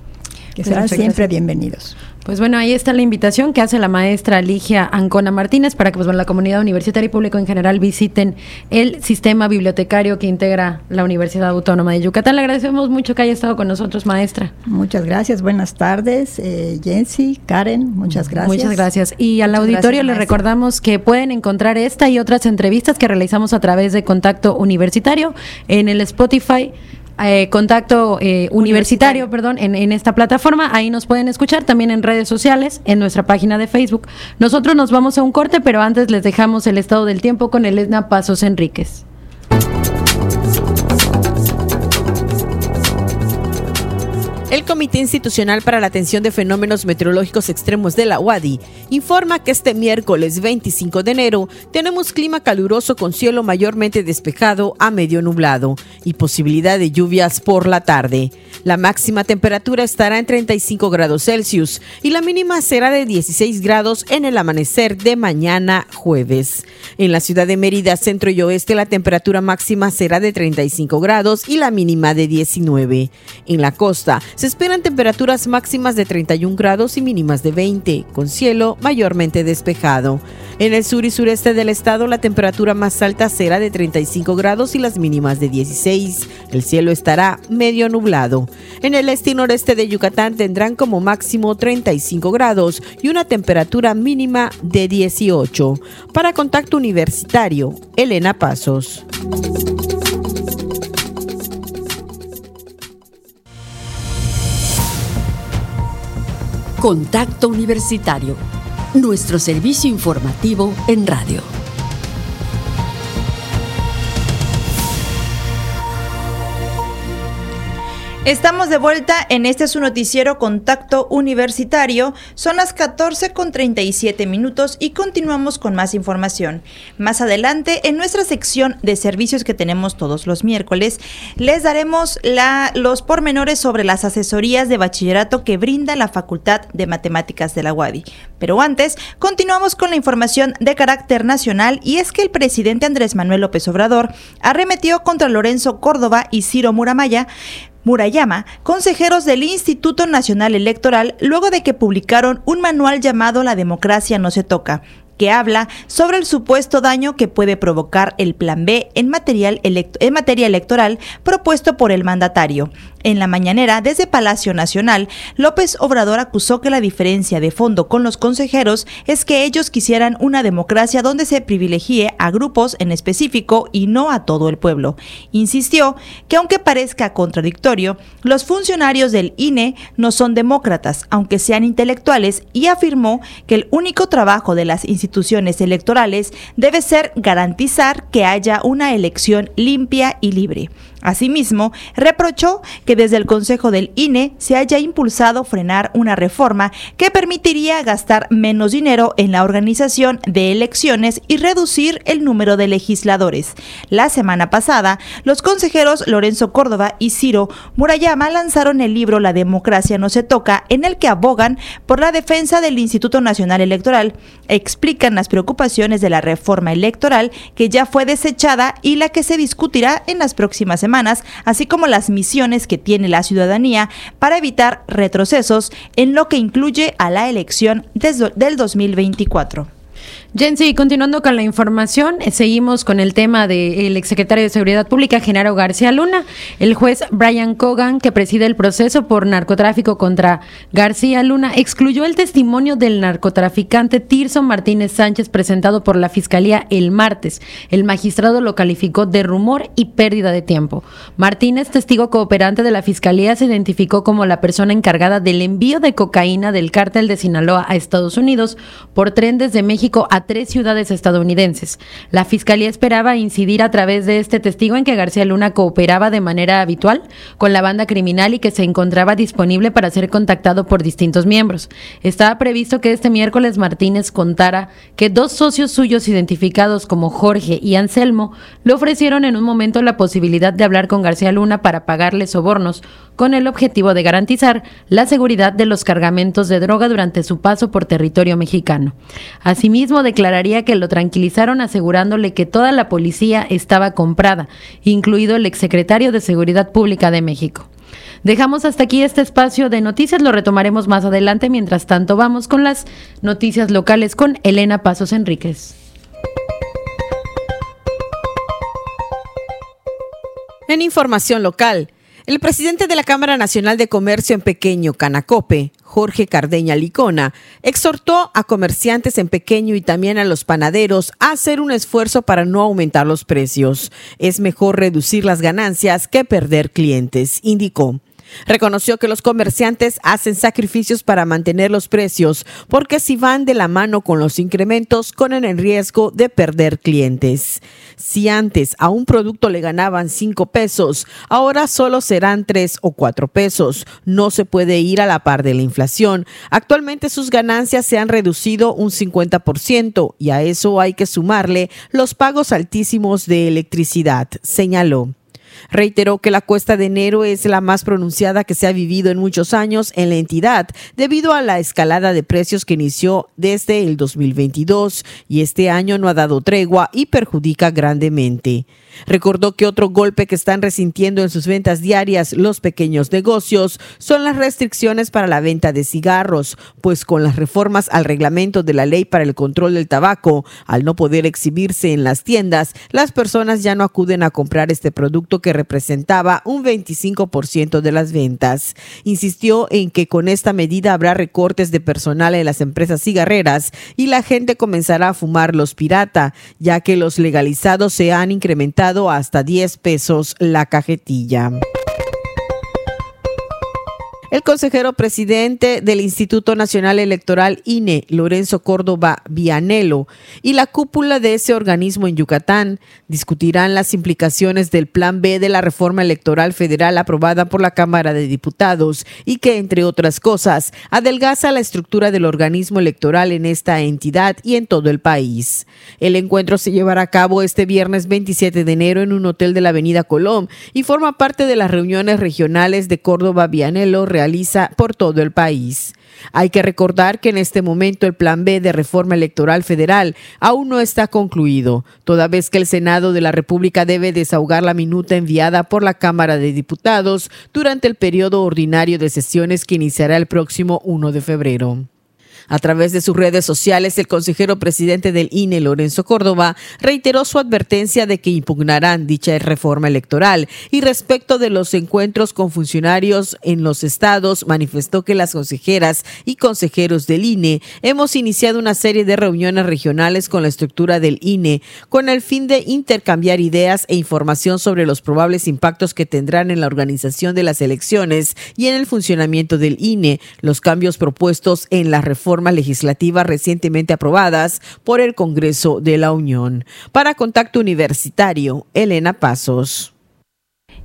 que serán siempre bienvenidos. Pues bueno, ahí está la invitación que hace la maestra Ligia Ancona Martínez para que pues, bueno, la comunidad universitaria y público en general visiten el sistema bibliotecario que integra la Universidad Autónoma de Yucatán. Le agradecemos mucho que haya estado con nosotros, maestra. Muchas gracias, buenas tardes, eh, Jensi, Karen, muchas gracias. Muchas gracias. Y al auditorio le recordamos que pueden encontrar esta y otras entrevistas que realizamos a través de Contacto Universitario en el Spotify eh, contacto eh, universitario, perdón, en, en, esta plataforma. Ahí nos pueden escuchar también en redes sociales, en nuestra página de Facebook. Nosotros nos vamos a un corte, pero antes les dejamos el estado del tiempo con Elena Pasos Enríquez. El Comité Institucional para la Atención de Fenómenos Meteorológicos Extremos de la UADI informa que este miércoles 25 de enero tenemos clima caluroso con cielo mayormente despejado a medio nublado y posibilidad de lluvias por la tarde. La máxima temperatura estará en 35 grados Celsius y la mínima será de 16 grados en el amanecer de mañana jueves. En la ciudad de Mérida, centro y oeste, la temperatura máxima será de 35 grados y la mínima de 19. En la costa, se esperan temperaturas máximas de 31 grados y mínimas de 20, con cielo mayormente despejado. En el sur y sureste del estado la temperatura más alta será de 35 grados y las mínimas de 16. El cielo estará medio nublado. En el este y noreste de Yucatán tendrán como máximo 35 grados y una temperatura mínima de 18. Para Contacto Universitario, Elena Pasos. Contacto Universitario, nuestro servicio informativo en radio. Estamos de vuelta en este su noticiero Contacto Universitario. Son las 14 con 37 minutos y continuamos con más información. Más adelante, en nuestra sección de servicios que tenemos todos los miércoles, les daremos los pormenores sobre las asesorías de bachillerato que brinda la Facultad de Matemáticas de la UADI. Pero antes, continuamos con la información de carácter nacional y es que el presidente Andrés Manuel López Obrador arremetió contra Lorenzo Córdoba y Ciro Muramaya Murayama, consejeros del Instituto Nacional Electoral, luego de que publicaron un manual llamado La democracia no se toca, que habla sobre el supuesto daño que puede provocar el Plan B en, material en materia electoral propuesto por el mandatario. En la mañanera, desde Palacio Nacional, López Obrador acusó que la diferencia de fondo con los consejeros es que ellos quisieran una democracia donde se privilegie a grupos en específico y no a todo el pueblo. Insistió que aunque parezca contradictorio, los funcionarios del INE no son demócratas, aunque sean intelectuales, y afirmó que el único trabajo de las instituciones electorales debe ser garantizar que haya una elección limpia y libre. Asimismo, reprochó que desde el Consejo del INE se haya impulsado frenar una reforma que permitiría gastar menos dinero en la organización de elecciones y reducir el número de legisladores. La semana pasada, los consejeros Lorenzo Córdoba y Ciro Murayama lanzaron el libro La democracia no se toca, en el que abogan por la defensa del Instituto Nacional Electoral, explican las preocupaciones de la reforma electoral que ya fue desechada y la que se discutirá en las próximas semanas así como las misiones que tiene la ciudadanía para evitar retrocesos en lo que incluye a la elección del 2024. Jensi, continuando con la información, eh, seguimos con el tema del exsecretario de Seguridad Pública, Genaro García Luna. El juez Brian Cogan, que preside el proceso por narcotráfico contra García Luna, excluyó el testimonio del narcotraficante Tirso Martínez Sánchez presentado por la Fiscalía el martes. El magistrado lo calificó de rumor y pérdida de tiempo. Martínez, testigo cooperante de la Fiscalía, se identificó como la persona encargada del envío de cocaína del cártel de Sinaloa a Estados Unidos por tren desde México a tres ciudades estadounidenses. La fiscalía esperaba incidir a través de este testigo en que García Luna cooperaba de manera habitual con la banda criminal y que se encontraba disponible para ser contactado por distintos miembros. Estaba previsto que este miércoles Martínez contara que dos socios suyos identificados como Jorge y Anselmo le ofrecieron en un momento la posibilidad de hablar con García Luna para pagarle sobornos con el objetivo de garantizar la seguridad de los cargamentos de droga durante su paso por territorio mexicano. Asimismo, declararía que lo tranquilizaron asegurándole que toda la policía estaba comprada, incluido el exsecretario de Seguridad Pública de México. Dejamos hasta aquí este espacio de noticias, lo retomaremos más adelante. Mientras tanto, vamos con las noticias locales con Elena Pasos Enríquez. En información local, el presidente de la Cámara Nacional de Comercio en Pequeño, Canacope, Jorge Cardeña Licona, exhortó a comerciantes en pequeño y también a los panaderos a hacer un esfuerzo para no aumentar los precios. Es mejor reducir las ganancias que perder clientes, indicó. Reconoció que los comerciantes hacen sacrificios para mantener los precios porque si van de la mano con los incrementos, corren el riesgo de perder clientes. Si antes a un producto le ganaban 5 pesos, ahora solo serán 3 o 4 pesos. No se puede ir a la par de la inflación. Actualmente sus ganancias se han reducido un 50% y a eso hay que sumarle los pagos altísimos de electricidad, señaló. Reiteró que la cuesta de enero es la más pronunciada que se ha vivido en muchos años en la entidad debido a la escalada de precios que inició desde el 2022 y este año no ha dado tregua y perjudica grandemente. Recordó que otro golpe que están resintiendo en sus ventas diarias los pequeños negocios son las restricciones para la venta de cigarros, pues con las reformas al reglamento de la ley para el control del tabaco, al no poder exhibirse en las tiendas, las personas ya no acuden a comprar este producto que representaba un 25% de las ventas. Insistió en que con esta medida habrá recortes de personal en las empresas cigarreras y la gente comenzará a fumar los pirata, ya que los legalizados se han incrementado hasta 10 pesos la cajetilla. El consejero presidente del Instituto Nacional Electoral INE, Lorenzo Córdoba Vianelo, y la cúpula de ese organismo en Yucatán discutirán las implicaciones del Plan B de la reforma electoral federal aprobada por la Cámara de Diputados y que, entre otras cosas, adelgaza la estructura del organismo electoral en esta entidad y en todo el país. El encuentro se llevará a cabo este viernes 27 de enero en un hotel de la Avenida Colón y forma parte de las reuniones regionales de Córdoba Vianelo realiza por todo el país. Hay que recordar que en este momento el Plan B de reforma electoral federal aún no está concluido, toda vez que el Senado de la República debe desahogar la minuta enviada por la Cámara de Diputados durante el periodo ordinario de sesiones que iniciará el próximo 1 de febrero. A través de sus redes sociales, el consejero presidente del INE, Lorenzo Córdoba, reiteró su advertencia de que impugnarán dicha reforma electoral. Y respecto de los encuentros con funcionarios en los estados, manifestó que las consejeras y consejeros del INE hemos iniciado una serie de reuniones regionales con la estructura del INE con el fin de intercambiar ideas e información sobre los probables impactos que tendrán en la organización de las elecciones y en el funcionamiento del INE, los cambios propuestos en la reforma legislativas recientemente aprobadas por el Congreso de la Unión. Para Contacto Universitario, Elena Pasos.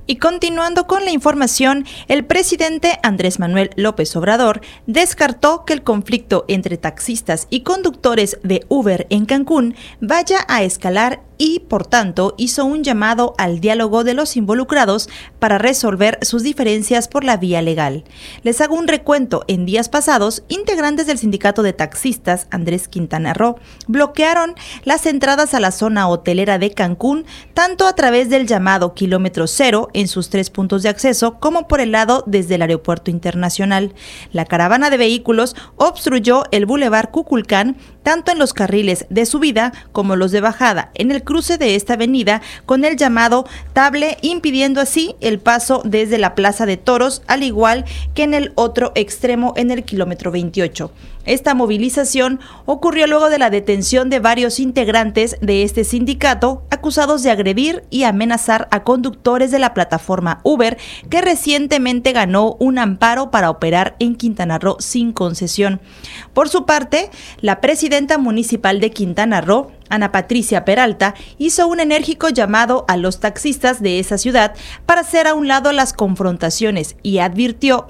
Y continuando con la información, el presidente Andrés Manuel López Obrador descartó que el conflicto entre taxistas y conductores de Uber en Cancún vaya a escalar y, por tanto, hizo un llamado al diálogo de los involucrados para resolver sus diferencias por la vía legal. Les hago un recuento. En días pasados, integrantes del sindicato de taxistas Andrés Quintana Roo bloquearon las entradas a la zona hotelera de Cancún, tanto a través del llamado kilómetro cero en sus tres puntos de acceso, como por el lado desde el aeropuerto internacional. La caravana de vehículos obstruyó el bulevar Cuculcán, tanto en los carriles de subida como los de bajada, en el cruce de esta avenida con el llamado table, impidiendo así el paso desde la Plaza de Toros, al igual que en el otro extremo en el kilómetro 28. Esta movilización ocurrió luego de la detención de varios integrantes de este sindicato acusados de agredir y amenazar a conductores de la plataforma Uber que recientemente ganó un amparo para operar en Quintana Roo sin concesión. Por su parte, la presidenta municipal de Quintana Roo, Ana Patricia Peralta hizo un enérgico llamado a los taxistas de esa ciudad para hacer a un lado las confrontaciones y advirtió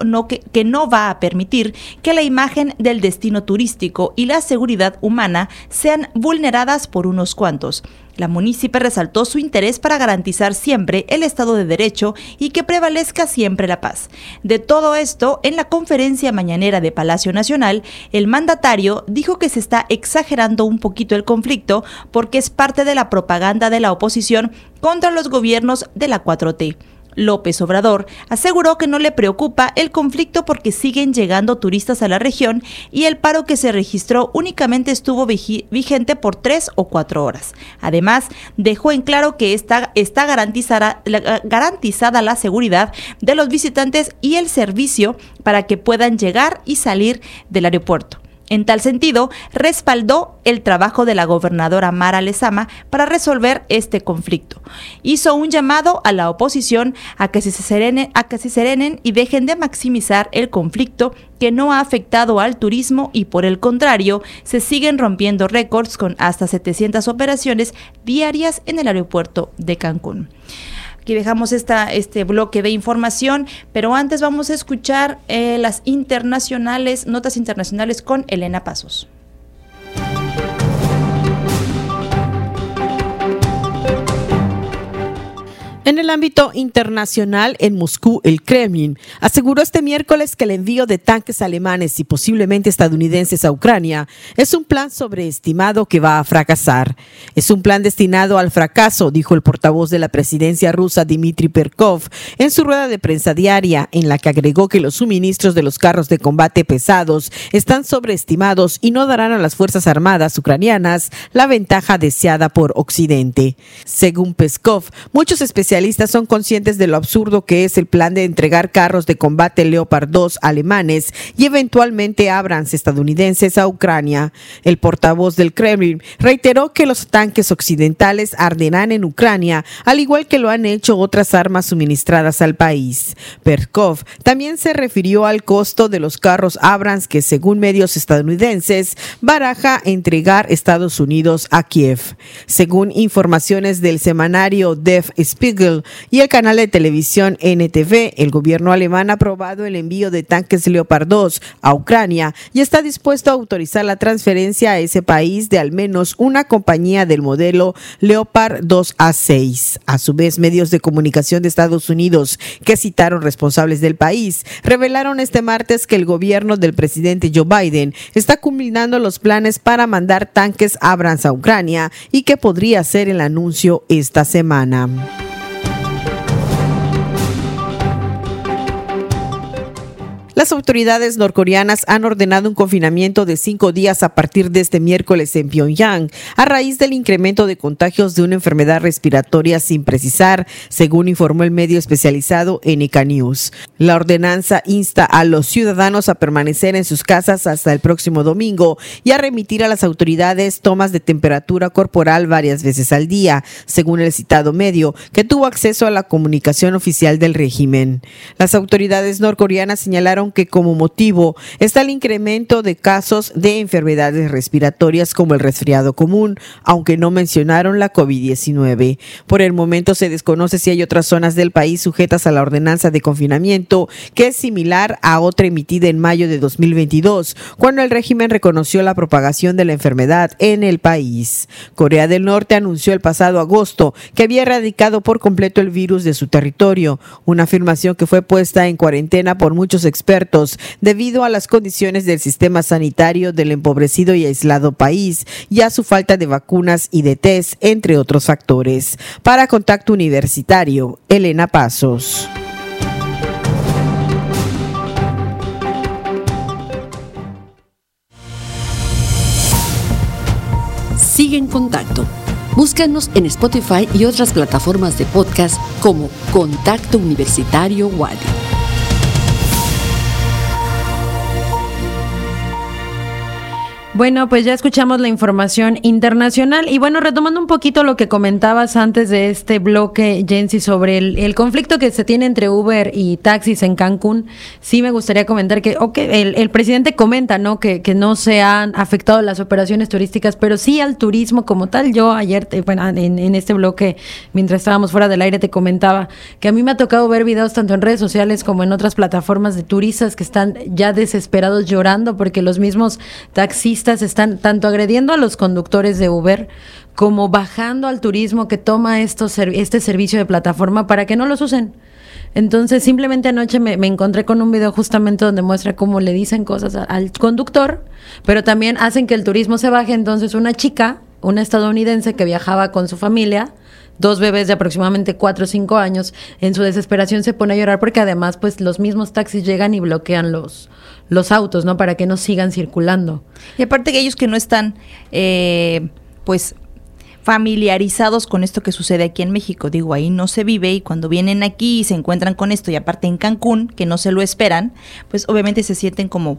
que, no va a permitir que la imagen del destino turístico y la seguridad humana sean vulneradas por unos cuantos. La municipio resaltó su interés para garantizar siempre el Estado de Derecho y que prevalezca siempre la paz. De todo esto, en la conferencia mañanera de Palacio Nacional, el mandatario dijo que se está exagerando un poquito el conflicto porque es parte de la propaganda de la oposición contra los gobiernos de la 4T. López Obrador aseguró que no le preocupa el conflicto porque siguen llegando turistas a la región y el paro que se registró únicamente estuvo vigente por tres o cuatro horas. Además, dejó en claro que está, está garantizada, garantizada la seguridad de los visitantes y el servicio para que puedan llegar y salir del aeropuerto. En tal sentido, respaldó el trabajo de la gobernadora Mara Lezama para resolver este conflicto. Hizo un llamado a la oposición a que se serenen, a que se serenen y dejen de maximizar el conflicto que no ha afectado al turismo y por el contrario, se siguen rompiendo récords con hasta 700 operaciones diarias en el aeropuerto de Cancún. Aquí dejamos esta, este bloque de información, pero antes vamos a escuchar eh, las internacionales, notas internacionales con Elena Pasos. En el ámbito internacional, en Moscú, el Kremlin aseguró este miércoles que el envío de tanques alemanes y posiblemente estadounidenses a Ucrania es un plan sobreestimado que va a fracasar. Es un plan destinado al fracaso, dijo el portavoz de la presidencia rusa Dmitry Perkov en su rueda de prensa diaria, en la que agregó que los suministros de los carros de combate pesados están sobreestimados y no darán a las Fuerzas Armadas ucranianas la ventaja deseada por Occidente. Según Peskov, muchos especialistas especialistas son conscientes de lo absurdo que es el plan de entregar carros de combate Leopard 2 alemanes y eventualmente Abrams estadounidenses a Ucrania. El portavoz del Kremlin reiteró que los tanques occidentales arderán en Ucrania, al igual que lo han hecho otras armas suministradas al país. Perkov también se refirió al costo de los carros Abrams que, según medios estadounidenses, baraja entregar Estados Unidos a Kiev. Según informaciones del semanario Def Spiegel, Y el canal de televisión NTV, el gobierno alemán ha aprobado el envío de tanques Leopard 2 a Ucrania y está dispuesto a autorizar la transferencia a ese país de al menos una compañía del modelo Leopard 2A6. A su vez, medios de comunicación de Estados Unidos que citaron responsables del país revelaron este martes que el gobierno del presidente Joe Biden está culminando los planes para mandar tanques Abrams a Ucrania y que podría ser el anuncio esta semana. Las autoridades norcoreanas han ordenado un confinamiento de cinco días a partir de este miércoles en Pyongyang, a raíz del incremento de contagios de una enfermedad respiratoria sin precisar, según informó el medio especializado NK News. La ordenanza insta a los ciudadanos a permanecer en sus casas hasta el próximo domingo y a remitir a las autoridades tomas de temperatura corporal varias veces al día, según el citado medio, que tuvo acceso a la comunicación oficial del régimen. Las autoridades norcoreanas señalaron que como motivo está el incremento de casos de enfermedades respiratorias como el resfriado común, aunque no mencionaron la COVID-19. Por el momento se desconoce si hay otras zonas del país sujetas a la ordenanza de confinamiento, que es similar a otra emitida en mayo de 2022, cuando el régimen reconoció la propagación de la enfermedad en el país. Corea del Norte anunció el pasado agosto que había erradicado por completo el virus de su territorio, una afirmación que fue puesta en cuarentena por muchos expertos debido a las condiciones del sistema sanitario del empobrecido y aislado país y a su falta de vacunas y de test, entre otros factores. Para Contacto Universitario, Elena Pasos. Sigue en contacto. Búscanos en Spotify y otras plataformas de podcast como Contacto Universitario Wadi. Bueno, pues ya escuchamos la información internacional y bueno, retomando un poquito lo que comentabas antes de este bloque, Jensi, sobre el, conflicto que se tiene entre Uber y taxis en Cancún, sí me gustaría comentar que okay, el, presidente comenta, ¿no? Que, que, no se han afectado las operaciones turísticas, pero sí al turismo como tal. Yo ayer, te, bueno, en, en este bloque, mientras estábamos fuera del aire, te comentaba que a mí me ha tocado ver videos tanto en redes sociales como en otras plataformas de turistas que están ya desesperados llorando porque los mismos taxistas están tanto agrediendo a los conductores de Uber como bajando al turismo que toma estos, este servicio de plataforma para que no los usen. Entonces, simplemente anoche me, encontré con un video justamente donde muestra cómo le dicen cosas al conductor, pero también hacen que el turismo se baje. Entonces, una chica, una estadounidense que viajaba con su familia, dos bebés de aproximadamente cuatro o cinco años, en su desesperación se pone a llorar porque además, pues los mismos taxis llegan y bloquean los, los autos, ¿no? Para que no sigan circulando. Y aparte que ellos que no están, eh, pues familiarizados con esto que sucede aquí en México. Digo, ahí no se vive y cuando vienen aquí y se encuentran con esto y aparte en Cancún, que no se lo esperan, pues obviamente se sienten como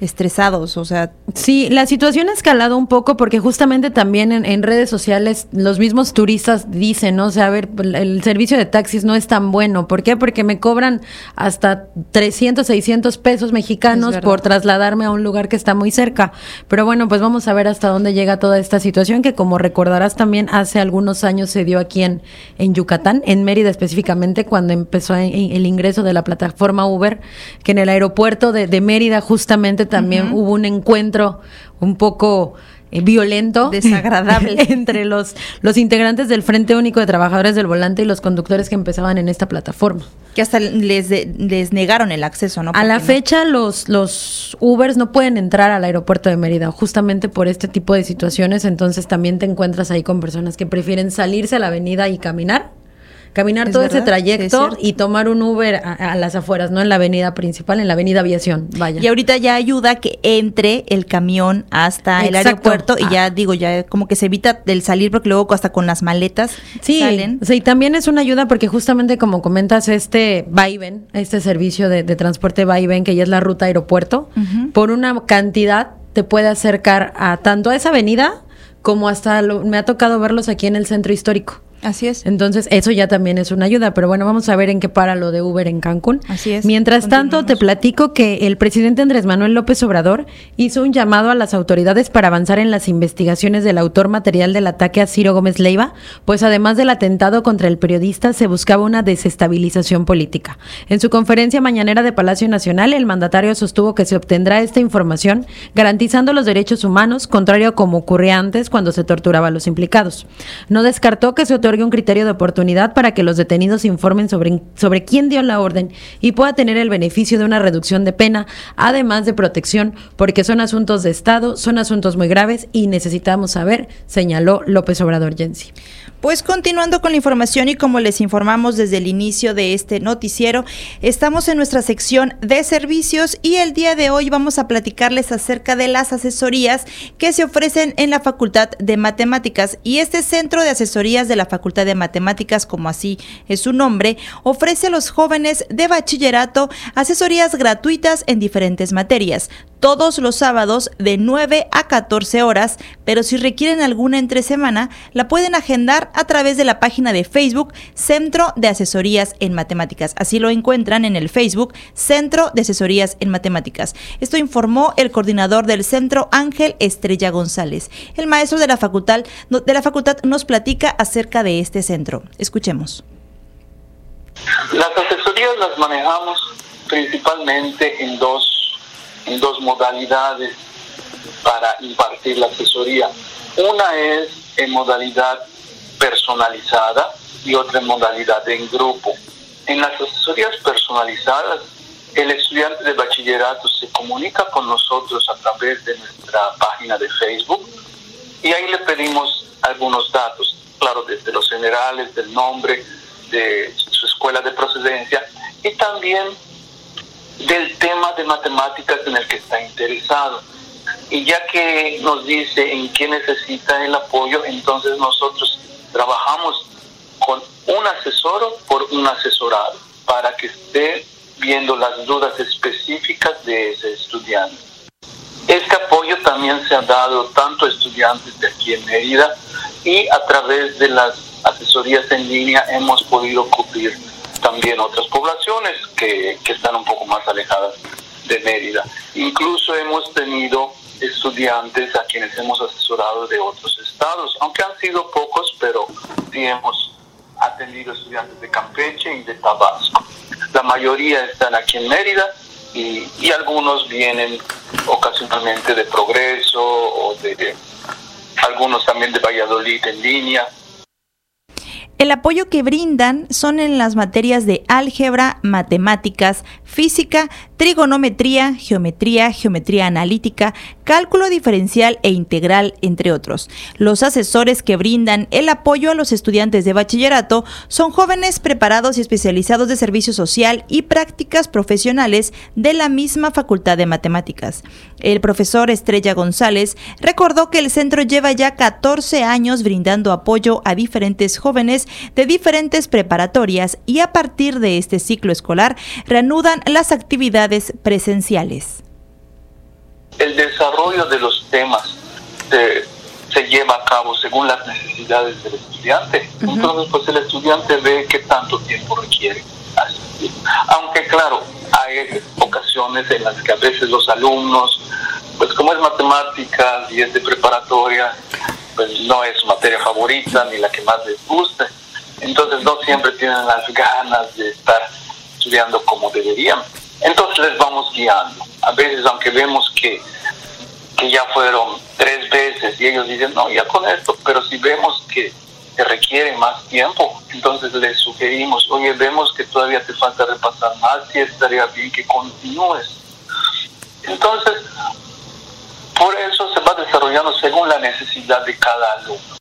estresados, o sea. Sí, la situación ha escalado un poco porque justamente también en, redes sociales los mismos turistas dicen, ¿no? O sea, a ver, el servicio de taxis no es tan bueno. ¿Por qué? Porque me cobran hasta 300, 600 pesos mexicanos por trasladarme a un lugar que está muy cerca. Pero bueno, pues vamos a ver hasta dónde llega toda esta situación que como recordarás también hace algunos años se dio aquí en, en Yucatán, en Mérida específicamente, cuando empezó el ingreso de la plataforma Uber, que en el aeropuerto de, de Mérida justamente también hubo un encuentro un poco eh, violento, desagradable entre los, los integrantes del Frente Único de Trabajadores del Volante y los conductores que empezaban en esta plataforma. Que hasta les, les negaron el acceso, ¿no? A la fecha los, los Ubers no pueden entrar al aeropuerto de Mérida, justamente por este tipo de situaciones, entonces también te encuentras ahí con personas que prefieren salirse a la avenida y caminar caminar todo ese trayecto y tomar un Uber a, las afueras, no en la avenida principal, en la avenida Aviación, vaya. Y ahorita ya ayuda que entre el camión hasta el aeropuerto y ya ah. digo, ya como que se evita el salir porque luego hasta con las maletas sí, salen. Sí, también es una ayuda porque justamente como comentas, este Vaiven, este servicio de, transporte Vaiven, que ya es la ruta aeropuerto, por una cantidad te puede acercar a tanto a esa avenida como hasta me ha tocado verlos aquí en el centro histórico. Así es. Entonces, eso ya también es una ayuda, pero bueno, vamos a ver en qué para lo de Uber en Cancún. Así es. Mientras tanto, te platico que el presidente Andrés Manuel López Obrador hizo un llamado a las autoridades para avanzar en las investigaciones del autor material del ataque a Ciro Gómez Leiva, pues además del atentado contra el periodista se buscaba una desestabilización política. En su conferencia mañanera de Palacio Nacional, el mandatario sostuvo que se obtendrá esta información garantizando los derechos humanos, contrario a como ocurría antes cuando se torturaba a los implicados. No descartó que se otorgue un criterio de oportunidad para que los detenidos informen sobre, sobre quién dio la orden y pueda tener el beneficio de una reducción de pena, además de protección, porque son asuntos de Estado, son asuntos muy graves y necesitamos saber, señaló López Obrador Yensi. Pues continuando con la información y como les informamos desde el inicio de este noticiero, estamos en nuestra sección de servicios y el día de hoy vamos a platicarles acerca de las asesorías que se ofrecen en la Facultad de Matemáticas. Y este centro de asesorías de la Facultad de Matemáticas, como así es su nombre, ofrece a los jóvenes de bachillerato asesorías gratuitas en diferentes materias, todos los sábados de 9 a 14 horas, pero si requieren alguna entre semana, la pueden agendar a través de la página de Facebook Centro de Asesorías en Matemáticas. Así lo encuentran en el Facebook Centro de Asesorías en Matemáticas. Esto informó el coordinador del centro Ángel Estrella González. El maestro de la facultad, de la facultad nos platica acerca de este centro. Escuchemos. Las asesorías las manejamos principalmente en dos en dos modalidades para impartir la asesoría. Una es en modalidad personalizada y otra modalidad en grupo. En las asesorías personalizadas, el estudiante de bachillerato se comunica con nosotros a través de nuestra página de Facebook y ahí le pedimos algunos datos, claro, desde los generales, del nombre, de su escuela de procedencia y también del tema de matemáticas en el que está interesado. Y ya que nos dice en qué necesita el apoyo, entonces nosotros trabajamos con un asesor por un asesorado para que esté viendo las dudas específicas de ese estudiante. Este apoyo también se ha dado tanto a estudiantes de aquí en Mérida y a través de las asesorías en línea hemos podido cubrir también otras poblaciones que, que están un poco más alejadas de Mérida. Incluso hemos tenido estudiantes a quienes hemos asesorado de otros estados, aunque han sido pocos, pero sí hemos atendido estudiantes de Campeche y de Tabasco. La mayoría están aquí en Mérida y, y algunos vienen ocasionalmente de Progreso o de algunos también de Valladolid en línea. El apoyo que brindan son en las materias de álgebra, matemáticas, física, trigonometría, geometría, geometría analítica, cálculo diferencial e integral, entre otros. Los asesores que brindan el apoyo a los estudiantes de bachillerato son jóvenes preparados y especializados de servicio social y prácticas profesionales de la misma Facultad de Matemáticas. El profesor Estrella González recordó que el centro lleva ya 14 años brindando apoyo a diferentes jóvenes de diferentes preparatorias y a partir de este ciclo escolar reanudan las actividades presenciales. El desarrollo de los temas se lleva a cabo según las necesidades del estudiante. Entonces, pues el estudiante ve qué tanto tiempo requiere. Aunque claro, hay ocasiones en las que a veces los alumnos, pues como es matemáticas y es de preparatoria, pues no es su materia favorita ni la que más les guste. Entonces no siempre tienen las ganas de estar estudiando como deberían. Entonces les vamos guiando. A veces, aunque vemos que, que ya fueron tres veces y ellos dicen, no, ya con esto, pero si vemos que te requiere más tiempo, entonces les sugerimos, oye, vemos que todavía te falta repasar más y estaría bien que continúes. Entonces, por eso se va desarrollando según la necesidad de cada alumno.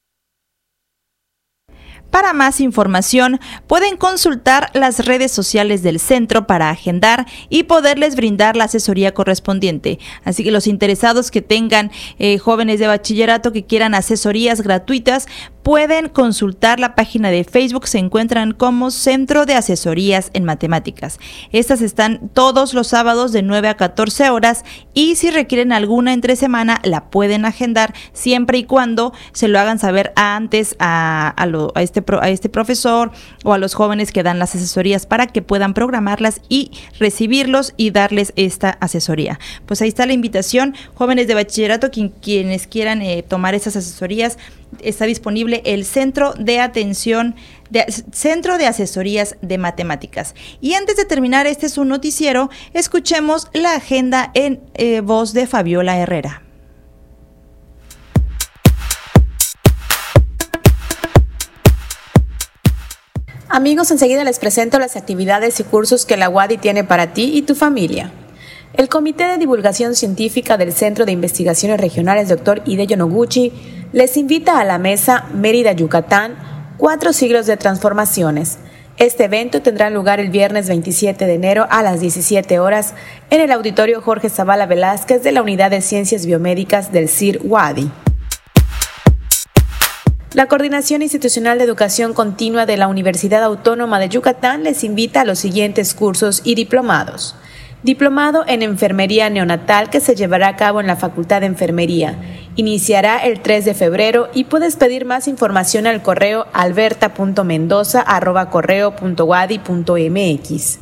Para más información, pueden consultar las redes sociales del centro para agendar y poderles brindar la asesoría correspondiente. Así que los interesados que tengan eh, jóvenes de bachillerato que quieran asesorías gratuitas, pueden consultar la página de Facebook, se encuentran como Centro de Asesorías en Matemáticas. Estas están todos los sábados de 9 a 14 horas y si requieren alguna entre semana la pueden agendar siempre y cuando se lo hagan saber antes a, este, a este profesor o a los jóvenes que dan las asesorías para que puedan programarlas y recibirlos y darles esta asesoría. Pues ahí está la invitación, jóvenes de bachillerato, quienes quieran eh, tomar esas asesorías, está disponible el Centro de Atención, de, Centro de Asesorías de Matemáticas. Y antes de terminar este es un noticiero, escuchemos la agenda en eh, voz de Fabiola Herrera. Amigos, enseguida les presento las actividades y cursos que la UADI tiene para ti y tu familia. El Comité de Divulgación Científica del Centro de Investigaciones Regionales Dr. Hideyo Noguchi les invita a la mesa Mérida Yucatán, cuatro siglos de transformaciones. Este evento tendrá lugar el viernes 27 de enero a las 17 horas en el auditorio Jorge Zavala Velázquez de la Unidad de Ciencias Biomédicas del CIR WADI. La Coordinación Institucional de Educación Continua de la Universidad Autónoma de Yucatán les invita a los siguientes cursos y diplomados. Diplomado en Enfermería Neonatal que se llevará a cabo en la Facultad de Enfermería. Iniciará el 3 de febrero y puedes pedir más información al correo alberta.mendoza.correo.wadi.mx.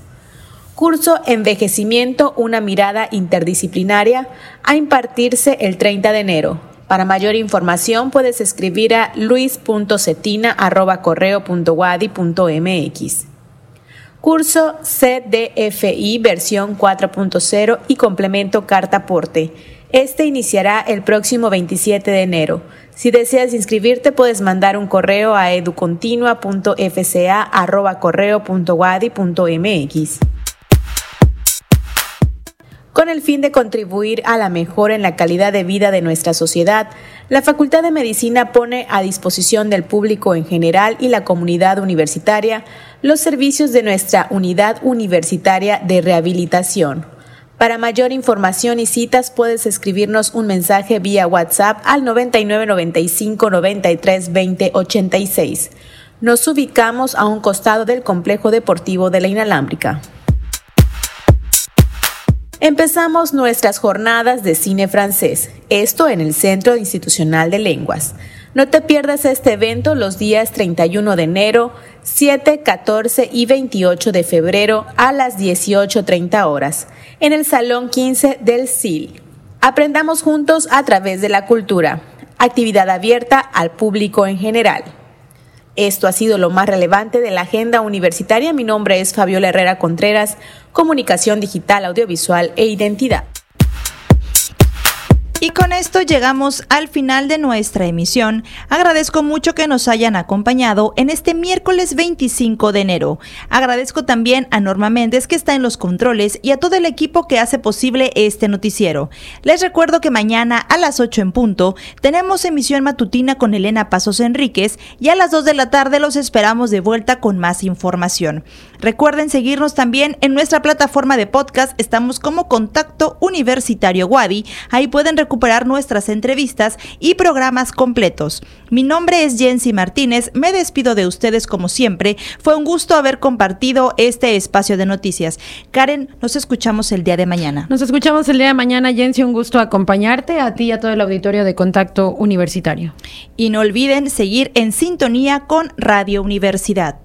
Curso Envejecimiento, una mirada interdisciplinaria, a impartirse el 30 de enero. Para mayor información puedes escribir a luis.cetina.correo.wadi.mx. Curso CDFI versión 4.0 y complemento carta aporte. Este iniciará el próximo 27 de enero. Si deseas inscribirte, puedes mandar un correo a educontinua.fca.correo.wadi.mx. Con el fin de contribuir a la mejora en la calidad de vida de nuestra sociedad, la Facultad de Medicina pone a disposición del público en general y la comunidad universitaria los servicios de nuestra unidad universitaria de rehabilitación. Para mayor información y citas puedes escribirnos un mensaje vía WhatsApp al 9995 93 20 86. Nos ubicamos a un costado del complejo deportivo de la Inalámbrica. Empezamos nuestras jornadas de cine francés, esto en el Centro Institucional de Lenguas. No te pierdas este evento los días 31 de enero, 7, 14 y 28 de febrero a las 18.30 horas, en el Salón 15 del CIL. Aprendamos juntos a través de la cultura, actividad abierta al público en general. Esto ha sido lo más relevante de la agenda universitaria. Mi nombre es Fabiola Herrera Contreras, Comunicación Digital, Audiovisual e Identidad. Y con esto llegamos al final de nuestra emisión. Agradezco mucho que nos hayan acompañado en este miércoles 25 de enero. Agradezco también a Norma Méndez que está en los controles y a todo el equipo que hace posible este noticiero. Les recuerdo que mañana a las 8 en punto tenemos emisión matutina con Elena Pasos Enríquez y a las 2 de la tarde los esperamos de vuelta con más información. Recuerden seguirnos también en nuestra plataforma de podcast. Estamos como Contacto Universitario Wadi. Ahí pueden recuperar nuestras entrevistas y programas completos. Mi nombre es Jensi Martínez. Me despido de ustedes como siempre. Fue un gusto haber compartido este espacio de noticias. Karen, nos escuchamos el día de mañana. Nos escuchamos el día de mañana, Jensi. Un gusto acompañarte a ti y a todo el auditorio de Contacto Universitario. Y no olviden seguir en sintonía con Radio Universidad.